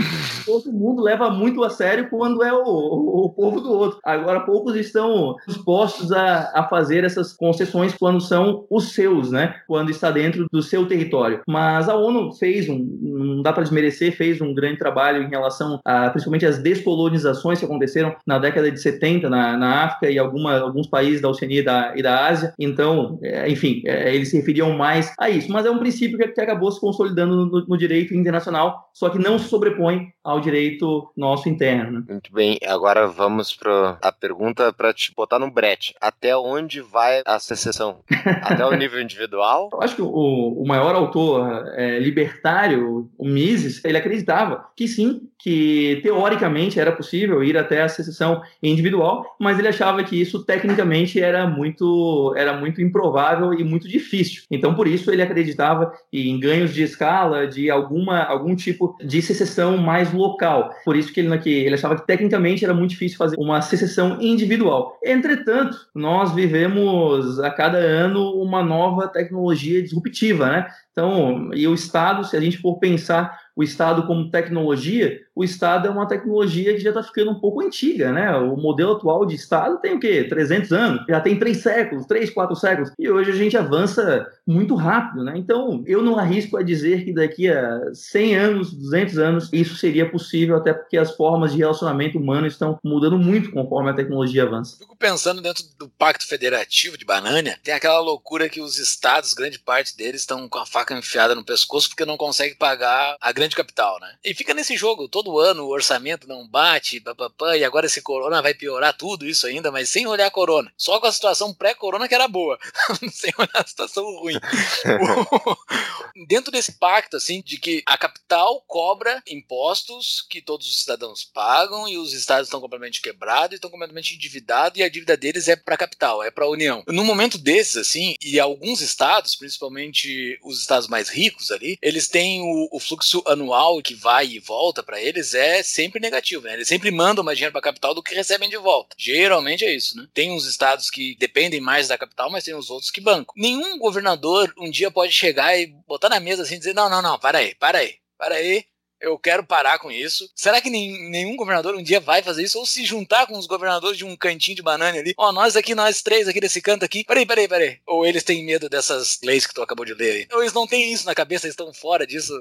todo mundo leva muito a sério quando é o, o, o povo do outro. Agora, poucos estão dispostos a, a fazer essas concessões quando são os seus, né? Quando está dentro do seu território. Mas a ONU fez um, não dá para desmerecer, fez um grande trabalho em relação a, principalmente as descolonizações que aconteceram na década de 70 na, na África e alguma, alguns países da Oceania e da, e da Ásia. Então, é, enfim, é, eles se referiam mais a isso. Mas é um princípio que, que acabou se consolidando no, no, direito internacional, só que não se sobrepõe ao direito nosso interno. Né? Muito bem, agora vamos para a pergunta para te botar no brete. Até onde vai a secessão? Até o nível individual? Eu acho que o, o maior autor é, libertário, o Mises, ele acreditava que sim, que teoricamente era possível ir até a secessão individual, mas ele achava que isso tecnicamente era muito, era muito improvável e muito difícil. Então, por isso, ele acreditava em ganhos de escala, de alguma, algum tipo de secessão mais local. Por isso que ele, que ele achava que tecnicamente era muito difícil fazer uma secessão individual. Entretanto, nós vivemos a cada ano uma nova tecnologia disruptiva, né? Então, e o Estado, se a gente for pensar o Estado como tecnologia, o Estado é uma tecnologia que já está ficando um pouco antiga, né? O modelo atual de Estado tem o quê? 300 anos, já tem três séculos, três, quatro séculos, e hoje a gente avança muito rápido, né? Então, eu não arrisco a dizer que daqui a 100 anos, 200 anos, isso seria possível, até porque as formas de relacionamento humano estão mudando muito conforme a tecnologia avança. Fico pensando dentro do Pacto Federativo de Banânia, tem aquela loucura que os estados, grande parte deles, estão com a faca enfiada no pescoço porque não conseguem pagar a grande capital, né? E fica nesse jogo todo ano o orçamento não bate, papapá, e agora esse corona vai piorar tudo isso ainda, mas sem olhar a corona. Só com a situação pré-corona que era boa, sem olhar a situação ruim. Dentro desse pacto, assim, de que a capital cobra impostos que todos os cidadãos pagam e os estados estão completamente quebrados e estão completamente endividados e a dívida deles é para a capital, é para a União. Num momento desses, assim, e alguns estados, principalmente os estados mais ricos ali, eles têm o, o fluxo anual que vai e volta para eles é sempre negativo, né? Eles sempre mandam mais dinheiro para a capital do que recebem de volta. Geralmente é isso, né? Tem uns estados que dependem mais da capital, mas tem os outros que bancam. Nenhum governador um dia pode chegar e botar na mesa assim e dizer: não, não, não, para aí, para aí, para aí eu quero parar com isso. Será que nenhum governador um dia vai fazer isso? Ou se juntar com os governadores de um cantinho de banana ali? Ó, oh, nós aqui, nós três aqui desse canto aqui. Peraí, peraí, peraí. Ou eles têm medo dessas leis que tu acabou de ler aí? Ou eles não têm isso na cabeça, eles estão fora disso.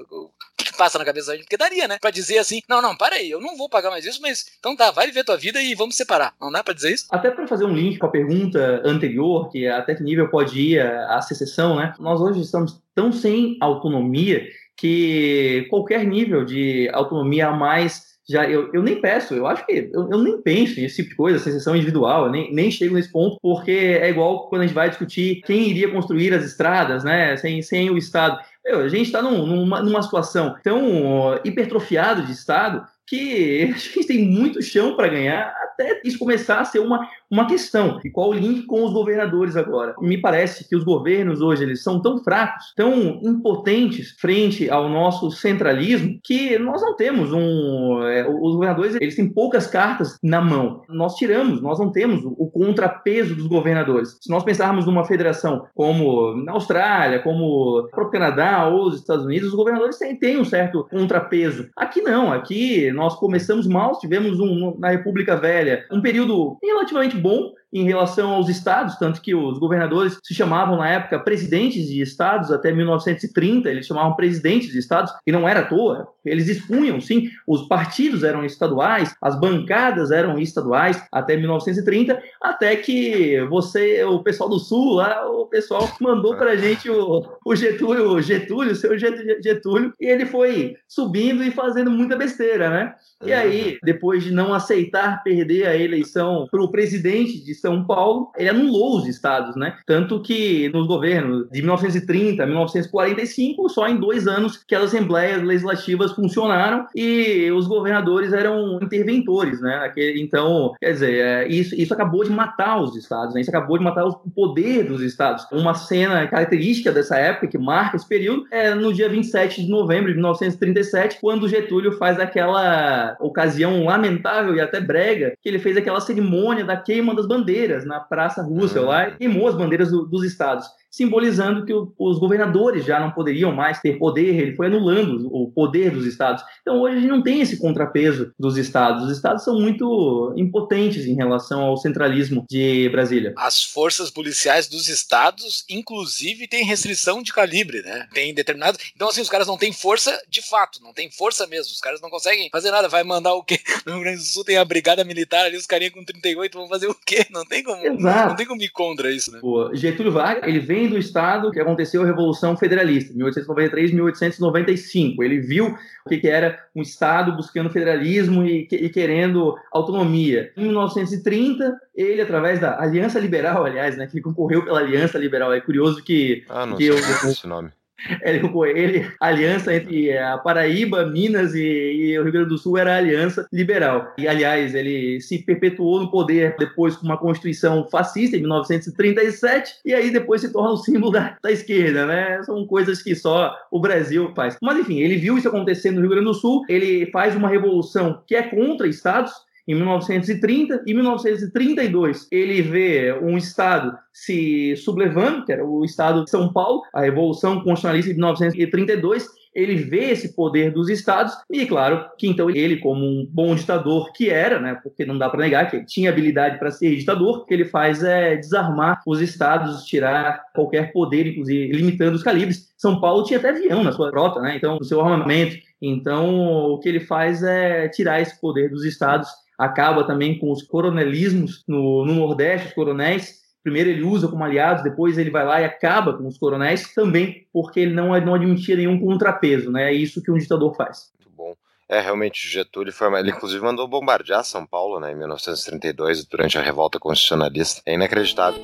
Passa na cabeça da gente? Porque daria, né? Pra dizer assim, não, não, para aí, eu não vou pagar mais isso, mas então tá, vai viver tua vida e vamos separar. Não dá pra dizer isso? Até para fazer um link com a pergunta anterior, que até que nível pode ir a, a secessão, né? Nós hoje estamos tão sem autonomia que qualquer nível de autonomia a mais já eu, eu nem peço, eu acho que eu, eu nem penso nesse tipo de coisa, secessão individual, eu nem, nem chego nesse ponto, porque é igual quando a gente vai discutir quem iria construir as estradas, né, sem, sem o Estado. Meu, a gente está num, numa, numa situação tão hipertrofiada de Estado que a gente tem muito chão para ganhar até isso começar a ser uma, uma questão. E qual o link com os governadores agora? Me parece que os governos hoje eles são tão fracos, tão impotentes frente ao nosso centralismo, que nós não temos um. É, os governadores eles têm poucas cartas na mão. Nós tiramos, nós não temos o contrapeso dos governadores. Se nós pensarmos numa federação como na Austrália, como o próprio Canadá ou os Estados Unidos, os governadores têm, têm um certo contrapeso. Aqui não, aqui nós começamos mal, tivemos um, na República Velha um período relativamente bom, em relação aos estados, tanto que os governadores se chamavam na época presidentes de estados até 1930, eles chamavam presidentes de estados, e não era à toa, eles dispunham, sim, os partidos eram estaduais, as bancadas eram estaduais até 1930, até que você, o pessoal do Sul lá, o pessoal mandou pra gente o, o Getúlio, o Getúlio, o seu Getúlio, e ele foi subindo e fazendo muita besteira, né? E aí, depois de não aceitar perder a eleição para o presidente de São Paulo, ele anulou os estados, né? Tanto que nos governos de 1930 a 1945, só em dois anos que as assembleias legislativas funcionaram e os governadores eram interventores, né? Então, quer dizer, é, isso, isso acabou de matar os estados, né? Isso acabou de matar o poder dos estados. Uma cena característica dessa época que marca esse período é no dia 27 de novembro de 1937, quando Getúlio faz aquela ocasião lamentável e até brega, que ele fez aquela cerimônia da queima das bandeiras na Praça Russell uhum. lá e queimou as bandeiras do, dos estados simbolizando que o, os governadores já não poderiam mais ter poder, ele foi anulando o poder dos estados. Então hoje a gente não tem esse contrapeso dos estados. Os estados são muito impotentes em relação ao centralismo de Brasília. As forças policiais dos estados, inclusive, têm restrição de calibre, né? Tem determinado. Então, assim, os caras não têm força de fato, não tem força mesmo. Os caras não conseguem fazer nada. Vai mandar o quê? No Rio Grande do Sul tem a brigada militar ali, os carinhas com 38 vão fazer o quê? Não tem como. Exato. Não tem como ir contra isso, né? Pô, Getúlio Vargas, ele vem do Estado que aconteceu a Revolução Federalista, 1893, 1895. Ele viu o que, era um Estado buscando federalismo e, e, querendo autonomia. Em 1930, ele, através da Aliança Liberal, aliás, né, que concorreu pela Aliança Liberal, é curioso que... Ah, não que sei eu, esse nome. Ele, ele, a aliança entre a Paraíba, Minas e, e, o Rio Grande do Sul era a aliança liberal. E, aliás, ele se perpetuou no poder depois com uma constituição fascista em 1937 e aí depois se torna o símbolo da, da esquerda, né? São coisas que só o Brasil faz. Mas, enfim, ele viu isso acontecendo no Rio Grande do Sul, ele faz uma revolução que é contra estados, em 1930 e 1932 ele vê um estado se sublevando, que era o estado de São Paulo, a Revolução Constitucionalista de 1932, ele vê esse poder dos estados e claro que então ele como um bom ditador que era, né, porque não dá para negar que ele tinha habilidade para ser ditador, o que ele faz é desarmar os estados, tirar qualquer poder, inclusive limitando os calibres. São Paulo tinha até avião na sua frota, né? Então, o seu armamento. Então, o que ele faz é tirar esse poder dos estados acaba também com os coronelismos no, no Nordeste, os coronéis. Primeiro ele usa como aliados, depois ele vai lá e acaba com os coronéis, também porque ele não, não admitia nenhum contrapeso, né? É isso que um ditador faz. Muito bom. É, realmente, Getúlio foi. Ele, inclusive, mandou bombardear São Paulo, né, em 1932, durante a Revolta Constitucionalista. É inacreditável.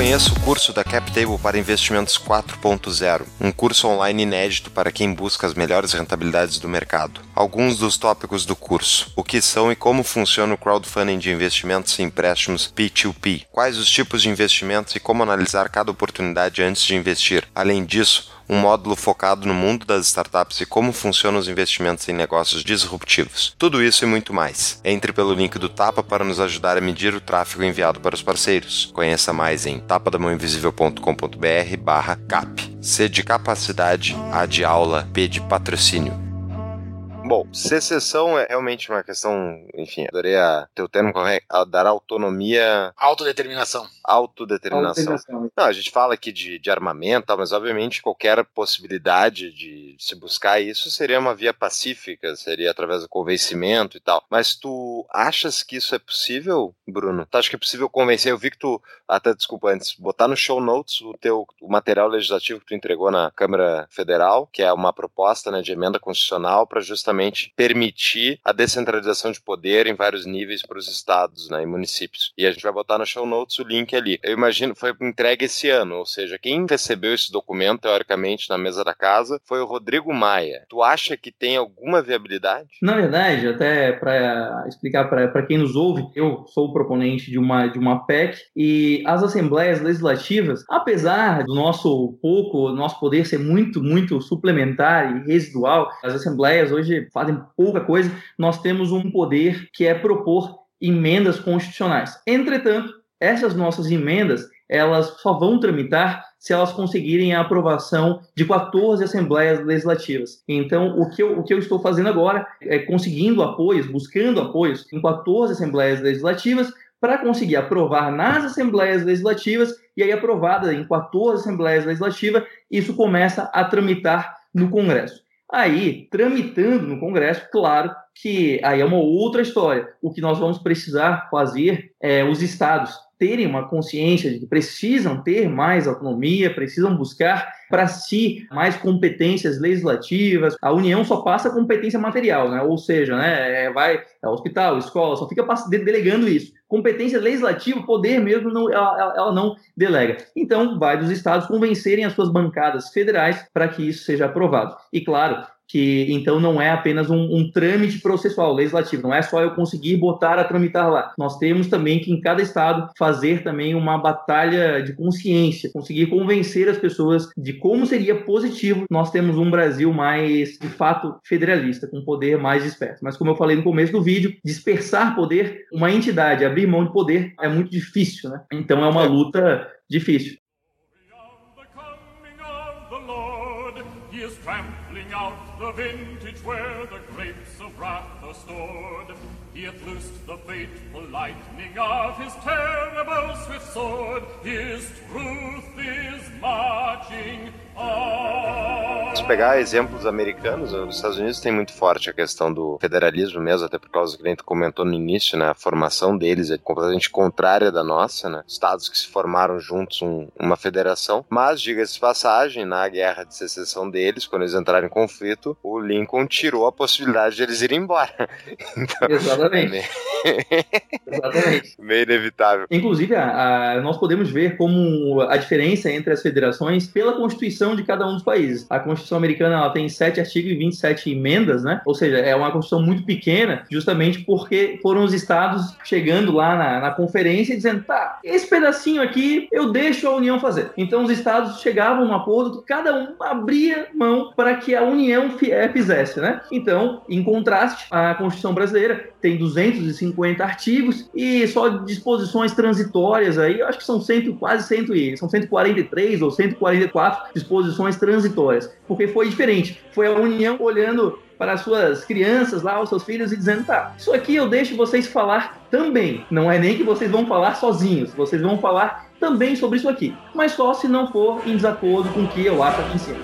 Conheça o curso da CapTable para Investimentos 4.0, um curso online inédito para quem busca as melhores rentabilidades do mercado. Alguns dos tópicos do curso: o que são e como funciona o crowdfunding de investimentos e empréstimos P2P, quais os tipos de investimentos e como analisar cada oportunidade antes de investir. Além disso, um módulo focado no mundo das startups e como funcionam os investimentos em negócios disruptivos. Tudo isso e muito mais. Entre pelo link do Tapa para nos ajudar a medir o tráfego enviado para os parceiros. Conheça mais em tapadamãoinvisível.com.br barra cap. C de capacidade, A de aula, P de patrocínio. Bom, secessão é realmente uma questão, enfim, adorei a teu termo correto, a dar autonomia. Autodeterminação. Autodeterminação. Autodeterminação. Não, a gente fala aqui de, de armamento, mas obviamente qualquer possibilidade de se buscar isso seria uma via pacífica, seria através do convencimento e tal. Mas tu achas que isso é possível, Bruno? Tu acha que é possível convencer? Eu vi que tu, até desculpa antes, botar no show notes o teu o material legislativo que tu entregou na Câmara Federal, que é uma proposta né, de emenda constitucional para justamente justamente permitir a descentralização de poder em vários níveis para os estados né, e municípios. E a gente vai botar no show notes o link ali. Eu imagino, foi entregue esse ano, ou seja, quem recebeu esse documento, teoricamente, na mesa da casa, foi o Rodrigo Maia. Tu acha que tem alguma viabilidade? Na verdade, até para explicar para quem nos ouve, eu sou o proponente de uma, de uma PEC e as assembleias legislativas, apesar do nosso pouco, nosso poder ser muito, muito suplementar e residual, as assembleias hoje fazem pouca coisa, nós temos um poder que é propor emendas constitucionais. Entretanto, essas nossas emendas, elas só vão tramitar se elas conseguirem a aprovação de 14 assembleias legislativas. Então, o que eu, o que eu estou fazendo agora é conseguindo apoios, buscando apoios em 14 assembleias legislativas para conseguir aprovar nas assembleias legislativas e aí aprovada em 14 assembleias legislativas, isso começa a tramitar no Congresso. Aí, tramitando no Congresso, claro que aí é uma outra história. O que nós vamos precisar fazer é os estados terem uma consciência de que precisam ter mais autonomia, precisam buscar para si mais competências legislativas. A União só passa competência material, né? ou seja, né, é, vai é hospital, escola, só fica delegando isso. Competência legislativa, poder mesmo, não, ela, ela não delega. Então, vai dos estados convencerem as suas bancadas federais para que isso seja aprovado. E claro, que então não é apenas um, um, trâmite processual legislativo, não é só eu conseguir botar a tramitar lá. Nós temos também que em cada estado fazer também uma batalha de consciência, conseguir convencer as pessoas de como seria positivo nós temos um Brasil mais de fato federalista, com poder mais disperso. Mas como eu falei no começo do vídeo, dispersar poder, uma entidade abrir mão de poder é muito difícil, né? Então é uma luta difícil. Vintage where the grapes of wrath are stored. He hath loosed the fateful lightning of his terrible swift sword. His truth is marching Se pegar exemplos americanos, os Estados Unidos tem muito forte a questão do federalismo mesmo, até por causa que a gente comentou no início, né? A formação deles é completamente contrária da nossa, né? Estados que se formaram juntos um, uma federação. Mas, diga-se de passagem, na guerra de secessão deles, quando eles entraram em conflito, o Lincoln tirou a possibilidade de eles irem embora. Então, Exatamente. É Exatamente. Meio inevitável. Inclusive, a, a, nós podemos ver como a diferença entre as federações pela Constituição de cada um dos países. A Constituição americana ela tem 7 artigos e 27 emendas, né? Ou seja, é uma Constituição muito pequena, justamente porque foram os estados chegando lá na, na conferência e dizendo: tá, esse pedacinho aqui eu deixo a União fazer. Então os estados chegavam a um acordo que cada um abria mão para que a União eh, fizesse, né? Então, em contraste, a Constituição brasileira tem 250 artigos e só disposições transitórias aí, eu acho que são cento, quase 100, são 143 ou 144 disposições transitórias, porque foi diferente. Foi a União olhando para as suas crianças lá, os seus filhos, e dizendo: tá, isso aqui eu deixo vocês falar também. Não é nem que vocês vão falar sozinhos, vocês vão falar também sobre isso aqui, mas só se não for em desacordo com o que eu acho aqui em cima.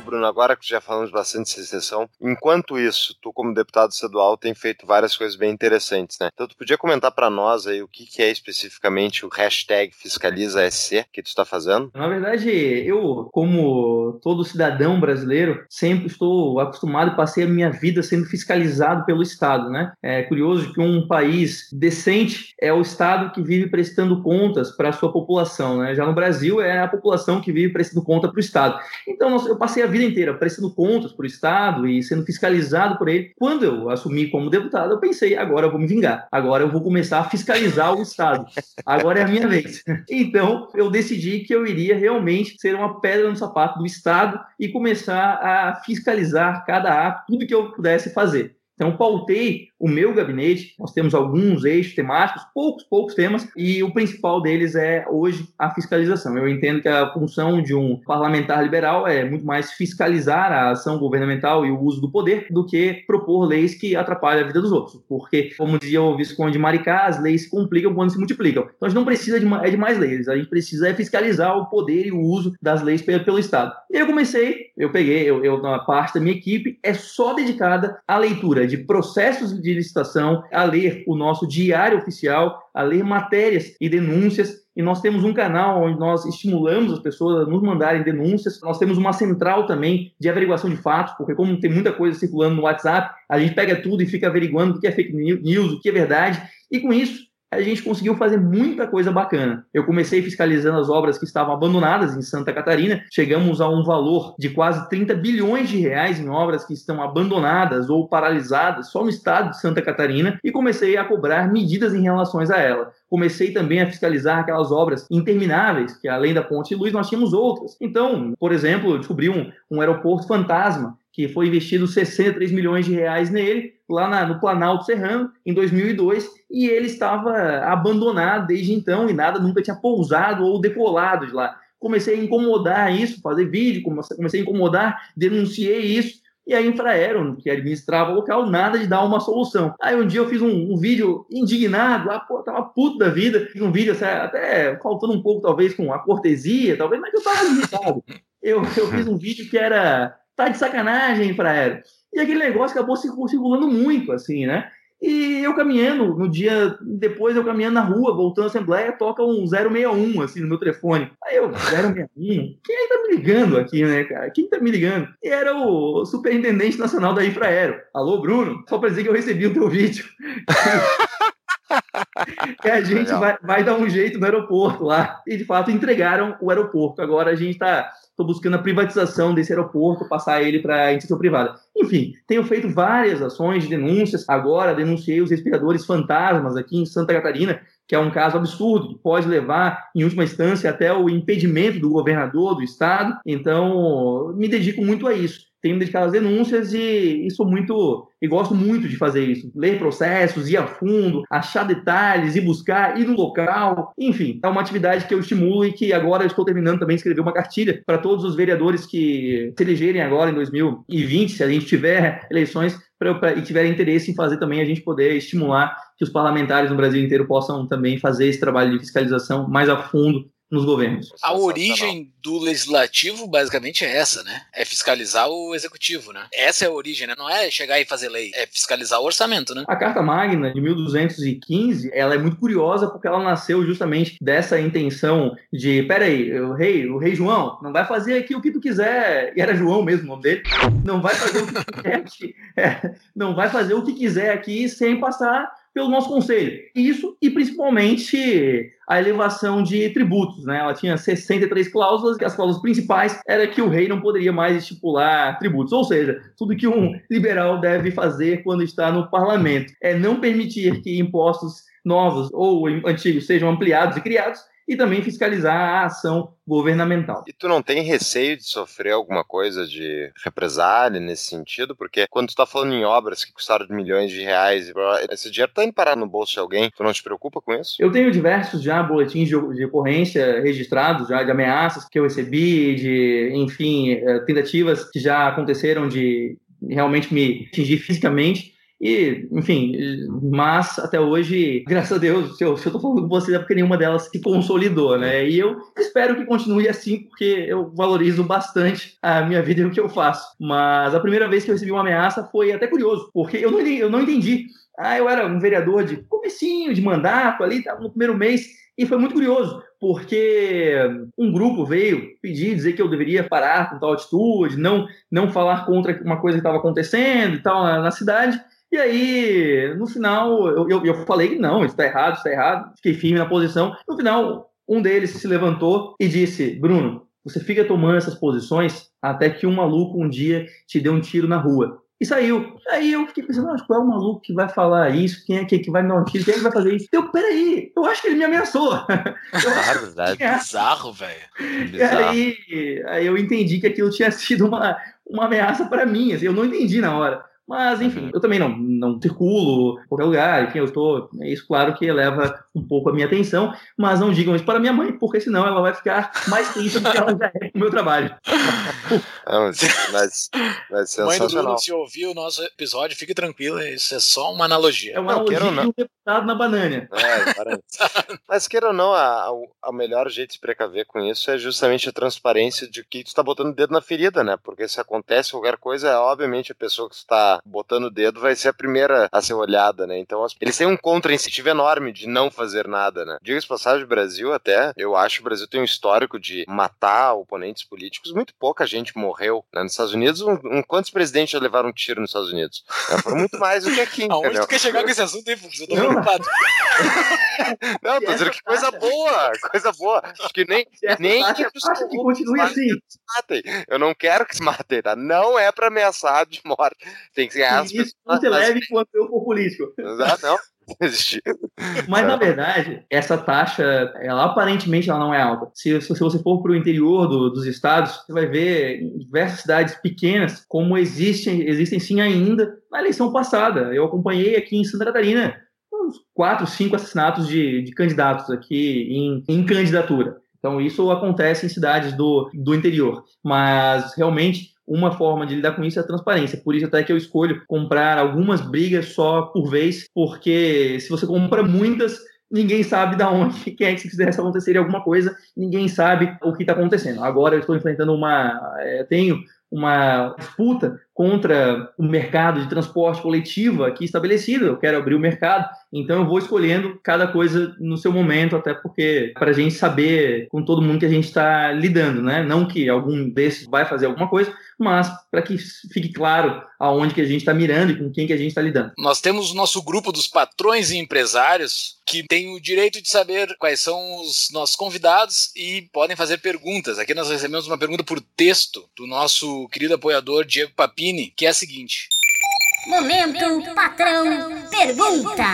Bruno, agora que já falamos bastante de secessão, enquanto isso, tu como deputado estadual tem feito várias coisas bem interessantes, né? Então, tu podia comentar para nós aí o que, que é especificamente o hashtag FiscalizaSC que tu está fazendo? Na verdade, eu, como todo cidadão brasileiro, sempre estou acostumado passei a minha vida sendo fiscalizado pelo Estado, né? É curioso que um país decente é o Estado que vive prestando contas para a sua população, né? Já no Brasil é a população que vive prestando conta para o Estado. Então, eu passei a vida inteira prestando contas para o Estado e sendo fiscalizado por ele. Quando eu assumi como deputado, eu pensei, agora eu vou me vingar. Agora eu vou começar a fiscalizar o Estado. Agora é a minha vez. Então, eu decidi que eu iria realmente ser uma pedra no sapato do Estado e começar a fiscalizar cada ato, tudo que eu pudesse fazer. Então, pautei o meu gabinete, nós temos alguns eixos temáticos, poucos, poucos temas, e o principal deles é hoje a fiscalização. Eu entendo que a função de um parlamentar liberal é muito mais fiscalizar a ação governamental e o uso do poder do que propor leis que atrapalham a vida dos outros. Porque, como dizia o Visconde Maricá, as leis se complicam quando se multiplicam. Então, a gente não precisa de, é de mais leis, a gente precisa é fiscalizar o poder e o uso das leis pelo, pelo Estado. E eu comecei, eu peguei, eu, eu, na parte da minha equipe, é só dedicada à leitura de processos de de licitação, a ler o nosso diário oficial, a ler matérias e denúncias. E nós temos um canal onde nós estimulamos as pessoas a nos mandarem denúncias. Nós temos uma central também de averiguação de fatos, porque como tem muita coisa circulando no WhatsApp, a gente pega tudo e fica averiguando o que é fake news, o que é verdade. E com isso, a gente conseguiu fazer muita coisa bacana. Eu comecei fiscalizando as obras que estavam abandonadas em Santa Catarina, chegamos a um valor de quase 30 bilhões de reais em obras que estão abandonadas ou paralisadas só no estado de Santa Catarina e comecei a cobrar medidas em relação a ela comecei também a fiscalizar aquelas obras intermináveis, que além da ponte luz nós tínhamos outras. Então, por exemplo, eu descobri um, um aeroporto fantasma que foi investido 63 milhões de reais nele, lá na, no Planalto Serrano, em 2002, e ele estava abandonado desde então e nada nunca tinha pousado ou decolado de lá. Comecei a incomodar isso, fazer vídeo, comecei a incomodar, denunciei isso, e a Infraero, que administrava o local, nada de dar uma solução. Aí um dia eu fiz um, um vídeo indignado, ah, pô, tava puto da vida, fiz um vídeo assim, até faltando um pouco, talvez, com a cortesia, talvez, mas eu tava irritado. Eu, eu fiz um vídeo que era, tá de sacanagem, Infraero. E aquele negócio acabou circulando muito, assim, né? E eu caminhando, no dia depois eu caminhando na rua, voltando à Assembleia, toca um 061 assim no meu telefone. Aí eu, 061? Quem que tá me ligando aqui, né, cara? Quem tá me ligando? E era o Superintendente Nacional da Infraero. Alô, Bruno? Só pra dizer que eu recebi o teu vídeo. que a gente vai, vai, dar um jeito no aeroporto lá. E de fato entregaram o aeroporto. Agora a gente está buscando a privatização desse aeroporto, passar ele para iniciativa privada. Enfim, tenho feito várias ações de denúncias. Agora denunciei os respiradores fantasmas aqui em Santa Catarina, que é um caso absurdo, que pode levar, em última instância, até o impedimento do governador do estado. Então, me dedico muito a isso tenho dedicado às denúncias e, e sou muito e gosto muito de fazer isso. Ler processos, ir a fundo, achar detalhes, ir buscar, ir no local. Enfim, é uma atividade que eu estimulo e que agora estou terminando também de escrever uma cartilha para todos os vereadores que se elegerem agora em 2020, se a gente tiver eleições, pra, pra, e tiverem interesse em fazer também, a gente poder estimular que os parlamentares no Brasil inteiro possam também fazer esse trabalho de fiscalização mais a fundo nos governos. A origem do legislativo basicamente é essa, né? É fiscalizar o executivo, né? Essa é a origem, né? Não é chegar e fazer lei, é fiscalizar o orçamento, né? A Carta Magna de 1215, ela é muito curiosa porque ela nasceu justamente dessa intenção de, peraí, o rei, o rei João, não vai fazer aqui o que tu quiser, e era João mesmo o nome dele, não vai fazer o que tu quer aqui, é, não vai fazer o que quiser aqui sem passar pelo nosso conselho. Isso e principalmente a elevação de tributos, né? Ela tinha 63 cláusulas, e as cláusulas principais era que o rei não poderia mais estipular tributos, ou seja, tudo que um liberal deve fazer quando está no parlamento é não permitir que impostos novos ou antigos sejam ampliados e criados e também fiscalizar a ação governamental. E tu não tem receio de sofrer alguma coisa de represália nesse sentido? Porque quando tu tá falando em obras que custaram milhões de reais, esse dinheiro tá indo parar no bolso de alguém, tu não te preocupa com isso? Eu tenho diversos já boletins de, de ocorrência registrados, já de ameaças que eu recebi, de, enfim, eh, tentativas que já aconteceram de realmente me atingir fisicamente. E, enfim, mas até hoje, graças a Deus, se eu, se eu tô falando com vocês é porque nenhuma delas se consolidou, né? E eu espero que continue assim, porque eu valorizo bastante a minha vida e o que eu faço. Mas a primeira vez que eu recebi uma ameaça foi até curioso, porque eu não, eu não entendi. Ah, eu era um vereador de comecinho, de mandato ali, tava no primeiro mês, e foi muito curioso, porque um grupo veio pedir, dizer que eu deveria parar com tal atitude, não, não falar contra uma coisa que estava acontecendo e tal na, na cidade. E aí, no final, eu, eu, eu falei não, isso está errado, isso está errado, fiquei firme na posição. No final, um deles se levantou e disse: Bruno, você fica tomando essas posições até que um maluco um dia te dê um tiro na rua. E saiu. Aí eu fiquei pensando, qual é o maluco que vai falar isso? Quem é que, que vai me dar um tiro? Quem é que vai fazer isso? Eu, peraí, eu acho que ele me ameaçou. Claro, é bizarro, velho. E aí, aí eu entendi que aquilo tinha sido uma, uma ameaça para mim. Assim, eu não entendi na hora. Mas, enfim, uhum. eu também não, não circulo em qualquer lugar, enfim, eu estou. É isso, claro, que eleva um pouco a minha atenção, mas não digam isso para minha mãe, porque senão ela vai ficar mais triste do que ela já é com o meu trabalho. Não, mas, mas Mãe do Bruno, se ouvir o nosso episódio, fique tranquila, isso é só uma analogia. É uma não, analogia de um deputado na banana. É, mas queira ou não, a, a, melhor jeito de se precaver com isso é justamente a transparência de que tu está botando o dedo na ferida, né? Porque se acontece qualquer coisa, obviamente a pessoa que está botando o dedo vai ser a primeira a ser olhada, né? Então eles têm um contra-incentivo enorme de não fazer nada, né? Diga-se passagem, o Brasil até, eu acho que o Brasil tem um histórico de matar oponentes políticos, muito pouca gente morreu. Né? Nos Estados Unidos, um, um, quantos presidentes já levaram um tiro nos Estados Unidos? É, foram muito mais do que aqui, Aonde entendeu? tu quer chegar com esse assunto, hein, Fux? Eu tô preocupado. não, tô dizendo que coisa boa, coisa boa. Acho que nem, nem que, que continue assim. Eu não quero que se matem, tá? Não é pra ameaçar de morte. Tem que ser as Isso não te leve quanto eu for político. Exato, não. Mas, na verdade, essa taxa, ela aparentemente ela não é alta. Se, se você for para o interior do, dos estados, você vai ver em diversas cidades pequenas como existem, existem sim ainda na eleição passada. Eu acompanhei aqui em Santa Catarina uns quatro, cinco assassinatos de, de candidatos aqui em, em candidatura. Então, isso acontece em cidades do, do interior. Mas, realmente, uma forma de lidar com isso é a transparência. Por isso até que eu escolho comprar algumas brigas só por vez, porque se você compra muitas, ninguém sabe da onde, quem é que se fizesse acontecer alguma coisa, ninguém sabe o que está acontecendo. Agora eu estou enfrentando uma, é, tenho uma disputa contra o mercado de transporte coletivo aqui estabelecido. Eu quero abrir o mercado, então eu vou escolhendo cada coisa no seu momento, até porque para a gente saber com todo mundo que a gente está lidando, né? Não que algum desses vai fazer alguma coisa, mas para que fique claro aonde que a gente está mirando e com quem que a gente está lidando. Nós temos o nosso grupo dos patrões e empresários que tem o direito de saber quais são os nossos convidados e podem fazer perguntas. Aqui nós recebemos uma pergunta por texto do nosso querido apoiador Diego Papini, que é a seguinte: Momento Patrão Pergunta.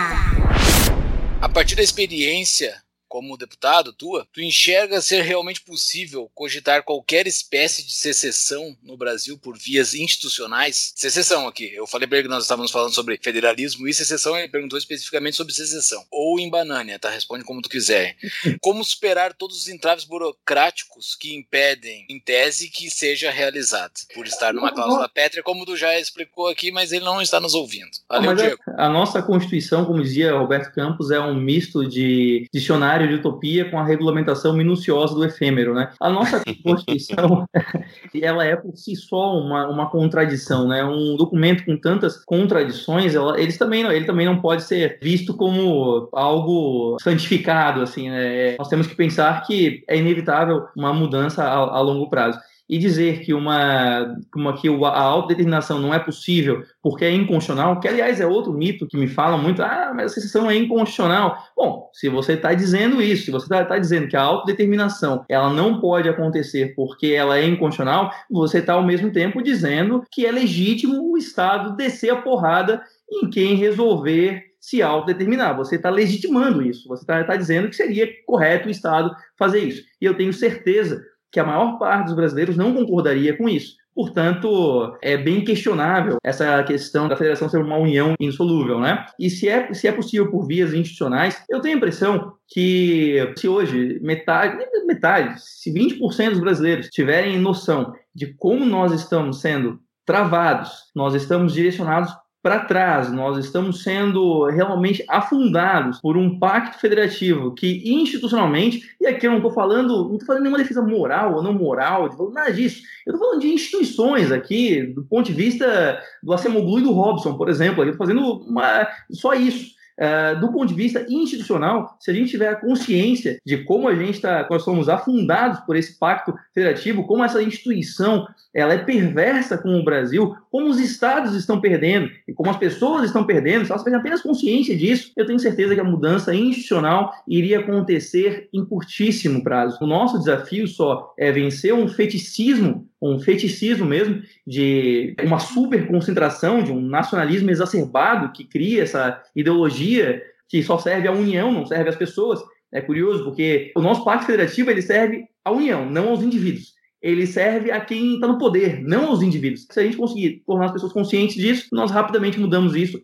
A partir da experiência como deputado tua, tu enxerga ser realmente possível cogitar qualquer espécie de secessão no Brasil por vias institucionais? Secessão aqui. Eu falei para ele que nós estávamos falando sobre federalismo e secessão, ele perguntou especificamente sobre secessão. Ou em banânia, tá? Responde como tu quiser. Como superar todos os entraves burocráticos que impedem, em tese, que seja realizado? Por estar numa cláusula pétrea, como tu já explicou aqui, mas ele não está nos ouvindo. Valeu, Mas Diego. a, a nossa Constituição, como dizia Roberto Campos, é um misto de dicionário de utopia com a regulamentação minuciosa do efêmero, né? A nossa Constituição, ela é por si só uma, uma contradição, né? Um documento com tantas contradições, ela, eles também, não- ele também não pode ser visto como algo santificado, assim, né? Nós temos que pensar que é inevitável uma mudança a, a longo prazo. E dizer que uma, uma que a autodeterminação não é possível porque é inconstitucional, que aliás é outro mito que me fala muito, ah, mas a secessão é inconstitucional. Bom, se você está dizendo isso, se você está dizendo que a autodeterminação ela não pode acontecer porque ela é inconstitucional, você está ao mesmo tempo dizendo que é legítimo o Estado descer a porrada em quem resolver se autodeterminar. Você está legitimando isso. Você está dizendo que seria correto o Estado fazer isso. E eu tenho certeza que a maior parte dos brasileiros não concordaria com isso. Portanto, é bem questionável essa questão da federação ser uma união insolúvel, né? E se é, se é possível por vias institucionais, eu tenho a impressão que se hoje metade, metade, se 20% dos brasileiros tiverem noção de como nós estamos sendo travados, nós estamos direcionados para trás, nós estamos sendo realmente afundados por um pacto federativo que institucionalmente, e aqui eu não estou falando, não estou fazendo nenhuma defesa moral ou não moral, nada disso. Eu estou falando de instituições aqui, do ponto de vista do Acemoglu e do Robson, por exemplo. Eu estou fazendo uma, só isso. Uh, do ponto de vista institucional, se a gente tiver a consciência de como a gente está, nós somos afundados por esse pacto federativo, como essa instituição ela é perversa com o Brasil, como os estados estão perdendo e como as pessoas estão perdendo, se elas tiverem apenas consciência disso, eu tenho certeza que a mudança institucional iria acontecer em curtíssimo prazo. O nosso desafio só é vencer um feticismo um feticismo mesmo, de uma super concentração, de um nacionalismo exacerbado que cria essa ideologia que só serve à união, não serve às pessoas. É curioso, porque o nosso pacto federativo ele serve à união, não aos indivíduos. Ele serve a quem está no poder, não aos indivíduos. Se a gente conseguir tornar as pessoas conscientes disso, nós rapidamente mudamos isso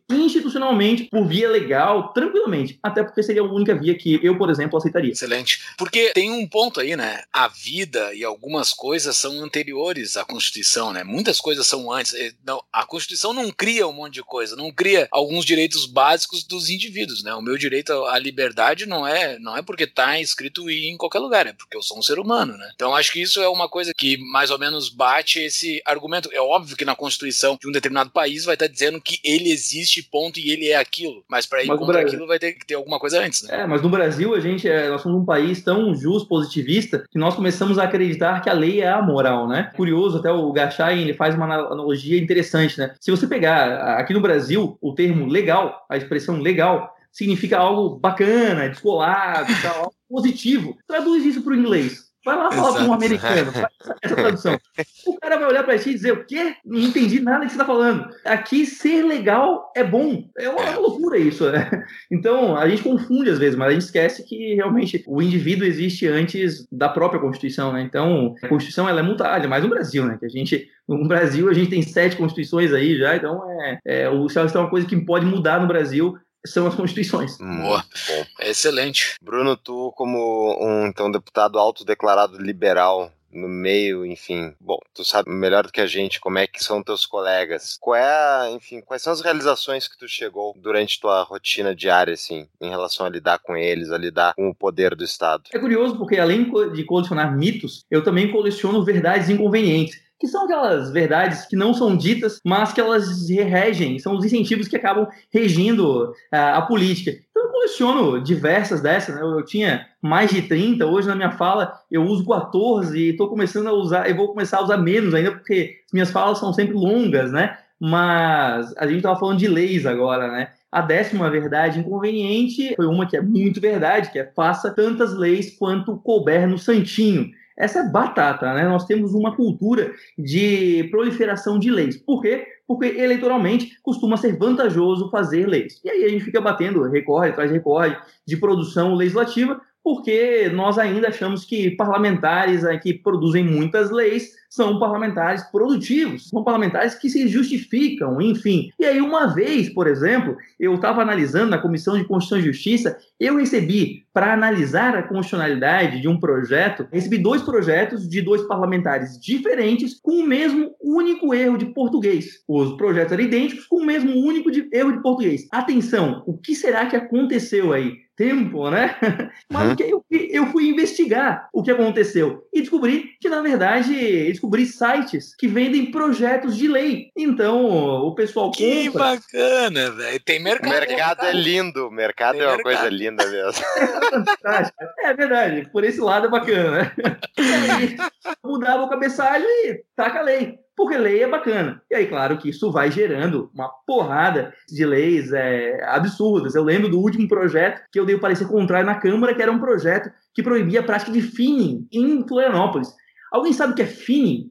institucionalmente, por via legal, tranquilamente. Até porque seria a única via que eu, por exemplo, aceitaria. Excelente. Porque tem um ponto aí, né? A vida e algumas coisas são anteriores à Constituição, né? Muitas coisas são antes. Eh, Não, a Constituição não cria um monte de coisa, não cria alguns direitos básicos dos indivíduos, né? O meu direito à liberdade não é, não é porque está escrito em qualquer lugar, é porque eu sou um ser humano, né? Então acho que isso é uma coisa que mais ou menos bate esse argumento. É óbvio que na Constituição de um determinado país vai estar dizendo que ele existe, ponto, e ele é aquilo. Mas para ir Mas contra Brasil- aquilo vai ter que ter alguma coisa antes, né? É, mas no Brasil a gente é, nós somos um país tão justo, positivista, que nós começamos a acreditar que a lei é a moral, né? Curioso, até o Gachay, ele faz uma ana- analogia interessante, né? Se você pegar aqui no Brasil o termo legal, a expressão legal, significa algo bacana, descolado, tal, algo positivo. Traduz isso para o inglês. Vai lá falar com um americano, faz essa- tradução. O cara vai olhar pra ti e dizer, o quê? Não entendi nada que você tá falando. Aqui, ser legal é bom. É uma, é uma loucura isso, né? Então, a gente confunde às vezes, mas a gente esquece que realmente o indivíduo existe antes da própria Constituição, né? Então, a Constituição ela é mutável, mais no Brasil, né? Que a gente, no Brasil, a gente tem sete constituições aí já, então é, é o se tem uma coisa que pode mudar no Brasil são as constituições. Muito Boa. bom. É excelente. Bruno, tu como um então deputado autodeclarado liberal no meio, enfim, bom, tu sabe melhor do que a gente como é que são teus colegas. Qual é, a, enfim, quais são as realizações que tu chegou durante tua rotina diária, assim, em relação a lidar com eles, a lidar com o poder do Estado? É curioso porque, além de colecionar mitos, eu também coleciono verdades inconvenientes. Que são aquelas verdades que não são ditas, mas que elas regem, são os incentivos que acabam regindo ah, a política. Então, eu coleciono diversas dessas, né? Eu, eu tinha mais de 30, hoje na minha fala eu uso 14 e estou começando a usar, eu vou começar a usar menos ainda, porque as minhas falas são sempre longas, né? Mas a gente estava falando de leis agora, né? A décima verdade inconveniente foi uma que é muito verdade, que é faça tantas leis quanto couber no santinho. Essa é batata, né? Nós temos uma cultura de proliferação de leis. Por quê? Porque eleitoralmente costuma ser vantajoso fazer leis. E aí a gente fica batendo recorde de recorde de produção legislativa, porque nós ainda achamos que parlamentares eh, que produzem muitas leis são parlamentares produtivos, são parlamentares que se justificam, enfim. E aí, uma vez, por exemplo, eu estava analisando na Comissão de Constituição e Justiça, eu recebi, para analisar a constitucionalidade de um projeto, recebi dois projetos de dois parlamentares diferentes com o mesmo único erro de português. Os projetos eram idênticos com o mesmo único de erro de português. Atenção, o que será que aconteceu aí? Tempo, né? Mas Uhum. o que eu, eu fui investigar o que aconteceu e descobri que, na verdade, descobri sites que vendem projetos de lei. Então, o pessoal Que compra. bacana, velho. Tem O mercado. mercado é lindo, o mercado Tem é uma mercado. coisa linda mesmo. fantástica. É verdade, por esse lado é bacana. E aí, mudava o cabeçalho e taca a lei. Porque lei é bacana. E aí, claro que isso vai gerando uma porrada de leis é, absurdas. Eu lembro do último projeto que eu dei o parecer contrário na Câmara, que era um projeto que proibia a prática de finning em Florianópolis. Alguém sabe o que é finning?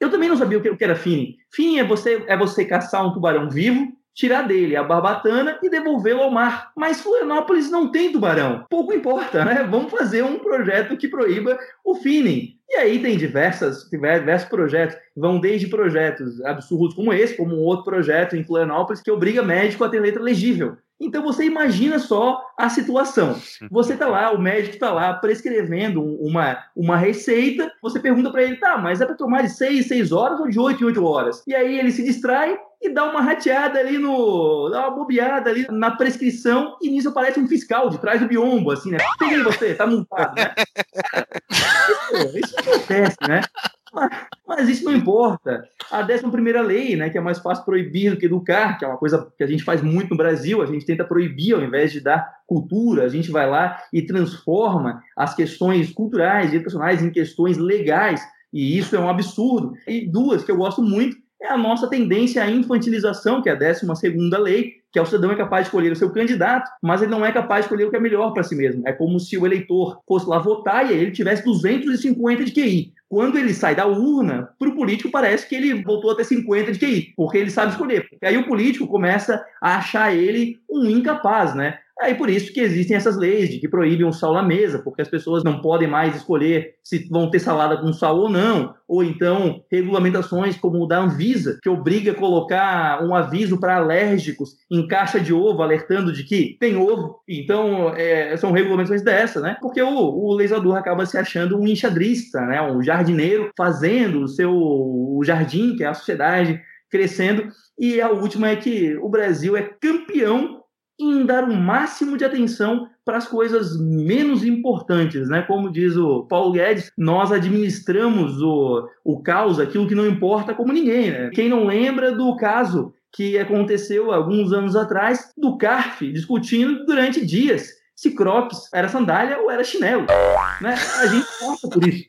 Eu também não sabia o que era finning. Finning é você, é você caçar um tubarão vivo, tirar dele a barbatana e devolvê-lo ao mar. Mas Florianópolis não tem tubarão. Pouco importa, né? Vamos fazer um projeto que proíba o finning. E aí tem diversas, diversos projetos, vão desde projetos absurdos como esse, como um outro projeto em Florianópolis que obriga médico a ter letra legível. Então você imagina só a situação. Você tá lá, o médico tá lá prescrevendo um- uma, uma receita, você pergunta para ele, tá, mas é para tomar de 6, 6 horas ou de 8 em 8 horas? E aí ele se distrai e dá uma rateada ali no. dá uma bobeada ali na prescrição e nisso aparece um fiscal de trás do biombo, assim, né? Peguei você, tá multado, né? Isso, isso acontece, né? Mas, mas isso não importa. A 11 lei, né, que é mais fácil proibir do que educar, que é uma coisa que a gente faz muito no Brasil, a gente tenta proibir ao invés de dar cultura, a gente vai lá e transforma as questões culturais e educacionais em questões legais, e isso é um absurdo. E duas que eu gosto muito é a nossa tendência à infantilização, que é a 12 lei, que é o cidadão é capaz de escolher o seu candidato, mas ele não é capaz de escolher o que é melhor para si mesmo. É como se o eleitor fosse lá votar e ele tivesse 250 de QI. Quando ele sai da urna, para o político parece que ele voltou a ter 50 de QI, porque ele sabe escolher. Porque aí o político começa a achar ele um incapaz, né? Aí por isso que existem essas leis de que proíbem o sal na mesa, porque as pessoas não podem mais escolher se vão ter salada com sal ou não, ou então regulamentações como o da Anvisa, que obriga a colocar um aviso para alérgicos em caixa de ovo, alertando de que tem ovo. Então, é, são regulamentações dessa, né? Porque o, o acaba se achando um enxadrista, né? Um jardineiro fazendo o seu o jardim, que é a sociedade, crescendo. E a última é que o Brasil é campeão em dar o máximo de atenção para as coisas menos importantes, né? Como diz o Paulo Guedes, nós administramos o, o caos, aquilo que não importa, como ninguém, né? Quem não lembra do caso que aconteceu alguns anos atrás do CARF discutindo durante dias se Crocs era sandália ou era chinelo, né? A gente passa por isso.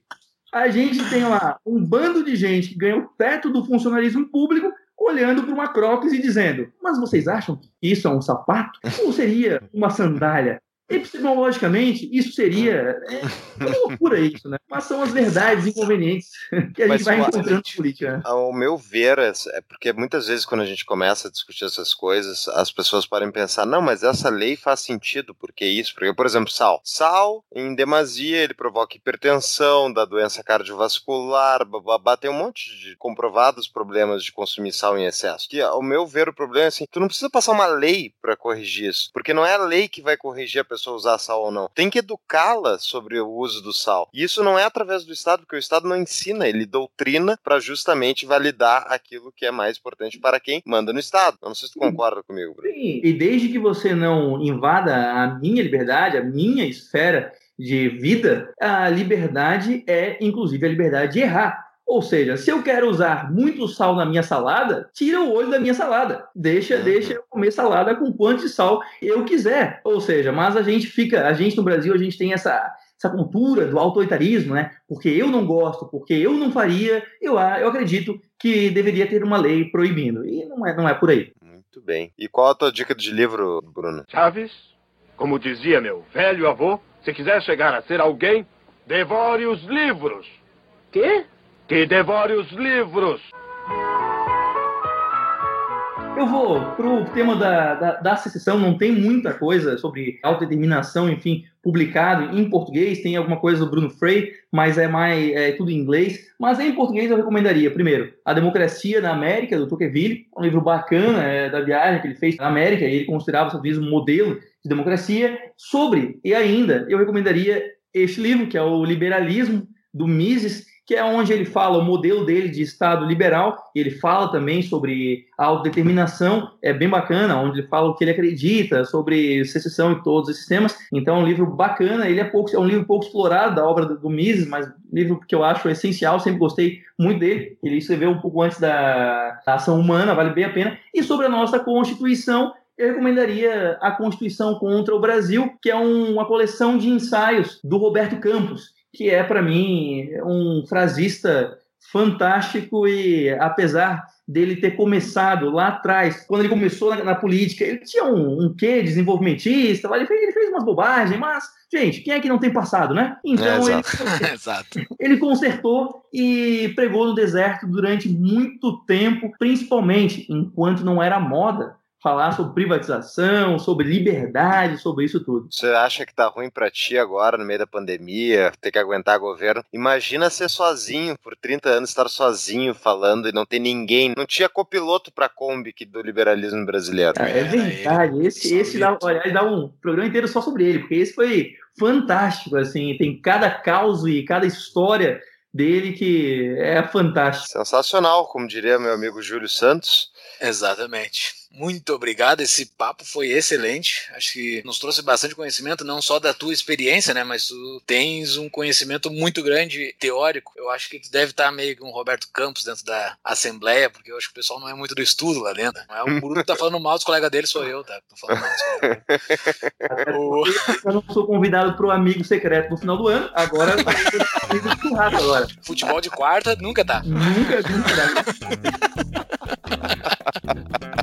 A gente tem lá um bando de gente que ganhou perto do funcionalismo público olhando para uma Crocs e dizendo: Mas vocês acham que isso é um sapato? Ou seria uma sandália? Epistemologicamente, isso seria. É, é uma loucura isso, né? Mas são as verdades inconvenientes que a Mas gente vai encontrando na política. né? Ao meu ver, é é porque muitas vezes quando a gente começa a discutir essas coisas, as pessoas podem pensar, não, mas essa lei faz sentido, porque isso, porque, por exemplo, sal. Sal, em demasia, ele provoca hipertensão, dá doença cardiovascular, bababá, tem um monte de comprovados problemas de consumir sal em excesso. Que, ao meu ver, o problema é assim, tu não precisa passar uma lei para corrigir isso, porque não é a lei que vai corrigir a pessoa usar sal ou não. Tem que educá-la sobre o uso do sal. E isso não é através do Estado, porque o Estado não ensina, ele doutrina para justamente validar aquilo que é mais importante para quem manda no Estado. Eu não sei se tu concorda comigo, Bruno. Sim, E desde que você não invada a minha liberdade, a minha esfera de vida, a liberdade é, inclusive, a liberdade de errar. Ou seja, se eu quero usar muito sal na minha salada, tira o olho da minha salada. Deixa, Uhum. deixa eu comer salada com quanto de sal eu quiser. Ou seja, mas a gente fica, a gente no Brasil, a gente tem essa, essa cultura do autoritarismo, né? Porque eu não gosto, porque eu não faria, eu, a- eu acredito que deveria ter uma lei proibindo. E não é, não é por aí. Muito bem. E qual a tua dica de livro, Bruno? Chaves, como dizia meu velho avô, se quiser chegar a ser alguém, devore os livros. Quê? Que devore os livros. Eu vou pro tema da, da, da secessão, não tem muita coisa sobre autodeterminação, enfim, publicado em português, tem alguma coisa do Bruno Frey, mas é mais é tudo em inglês. Mas em português eu recomendaria, primeiro, A Democracia na América, do Tocqueville, um livro bacana é, da viagem que ele fez na América, e ele considerava Unidos um modelo de democracia. Sobre, e ainda, eu recomendaria este livro, que é o Liberalismo, do Mises, que é onde ele fala o modelo dele de Estado liberal, e ele fala também sobre a autodeterminação, é bem bacana, onde ele fala o que ele acredita sobre secessão e todos esses temas. Então é um livro bacana, ele é, pouco, é um livro pouco explorado da obra do, Mises, mas livro que eu acho essencial, sempre gostei muito dele. Ele escreveu um pouco antes da, da ação humana, vale bem a pena. E sobre a nossa Constituição, eu recomendaria a Constituição contra o Brasil, que é um- uma coleção de ensaios do Roberto Campos, que é, para mim, um frasista fantástico e, apesar dele ter começado lá atrás, quando ele começou na, na política, ele tinha um, um quê desenvolvimentista, ele fez, ele fez umas bobagens, mas, gente, quem é que não tem passado, né? Então, É, ele. Exato. ele consertou e pregou no deserto durante muito tempo, principalmente enquanto não era moda falar sobre privatização, sobre liberdade, sobre isso tudo. Você acha que tá ruim pra ti agora, no meio da pandemia, ter que aguentar governo? Imagina ser sozinho, por 30 anos, estar sozinho falando e não ter ninguém. Não tinha copiloto pra Kombi que do liberalismo brasileiro. Ah, é verdade. Esse, esse dá, aliás, dá um programa inteiro só sobre ele, porque esse foi fantástico, assim, tem cada caos e cada história dele que é fantástico. Sensacional, como diria meu amigo Júlio Santos. Exatamente. Muito obrigado, esse papo foi excelente. Acho que nos trouxe bastante conhecimento, não só da tua experiência, né? Mas tu tens um conhecimento muito grande teórico. Eu acho que tu deve estar meio que um Roberto Campos dentro da Assembleia, porque eu acho que o pessoal não é muito do estudo lá dentro. Não é o Bruno que tá falando mal dos colegas dele, sou eu, tá? Tô falando mal dos colegas dele. O- Eu não sou convidado para o amigo secreto no final do ano, agora agora. Futebol de quarta nunca tá. Nunca, nunca.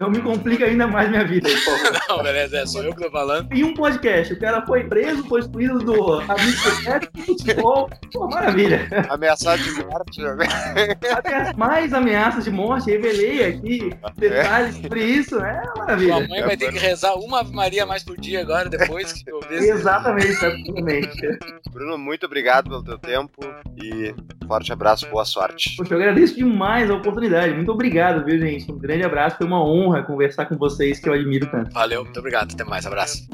Não me complica ainda mais minha vida. Não, beleza, é só eu que tô falando. Em um podcast, o cara foi preso, foi excluído do amigo secreto, futebol. Pô, maravilha. Ameaçado de morte. Até mais ameaças de morte, revelei aqui detalhes sobre isso. É maravilha. mãe vai ter que rezar uma Ave Maria mais por dia agora, depois que eu ver. Exatamente, exatamente. Bruno, muito obrigado pelo teu tempo e forte abraço, boa sorte. Poxa, eu agradeço demais a oportunidade. Muito obrigado, viu, gente? Um grande abraço. Foi uma honra conversar com vocês que eu admiro tanto. Valeu, muito obrigado. Até mais, abraço.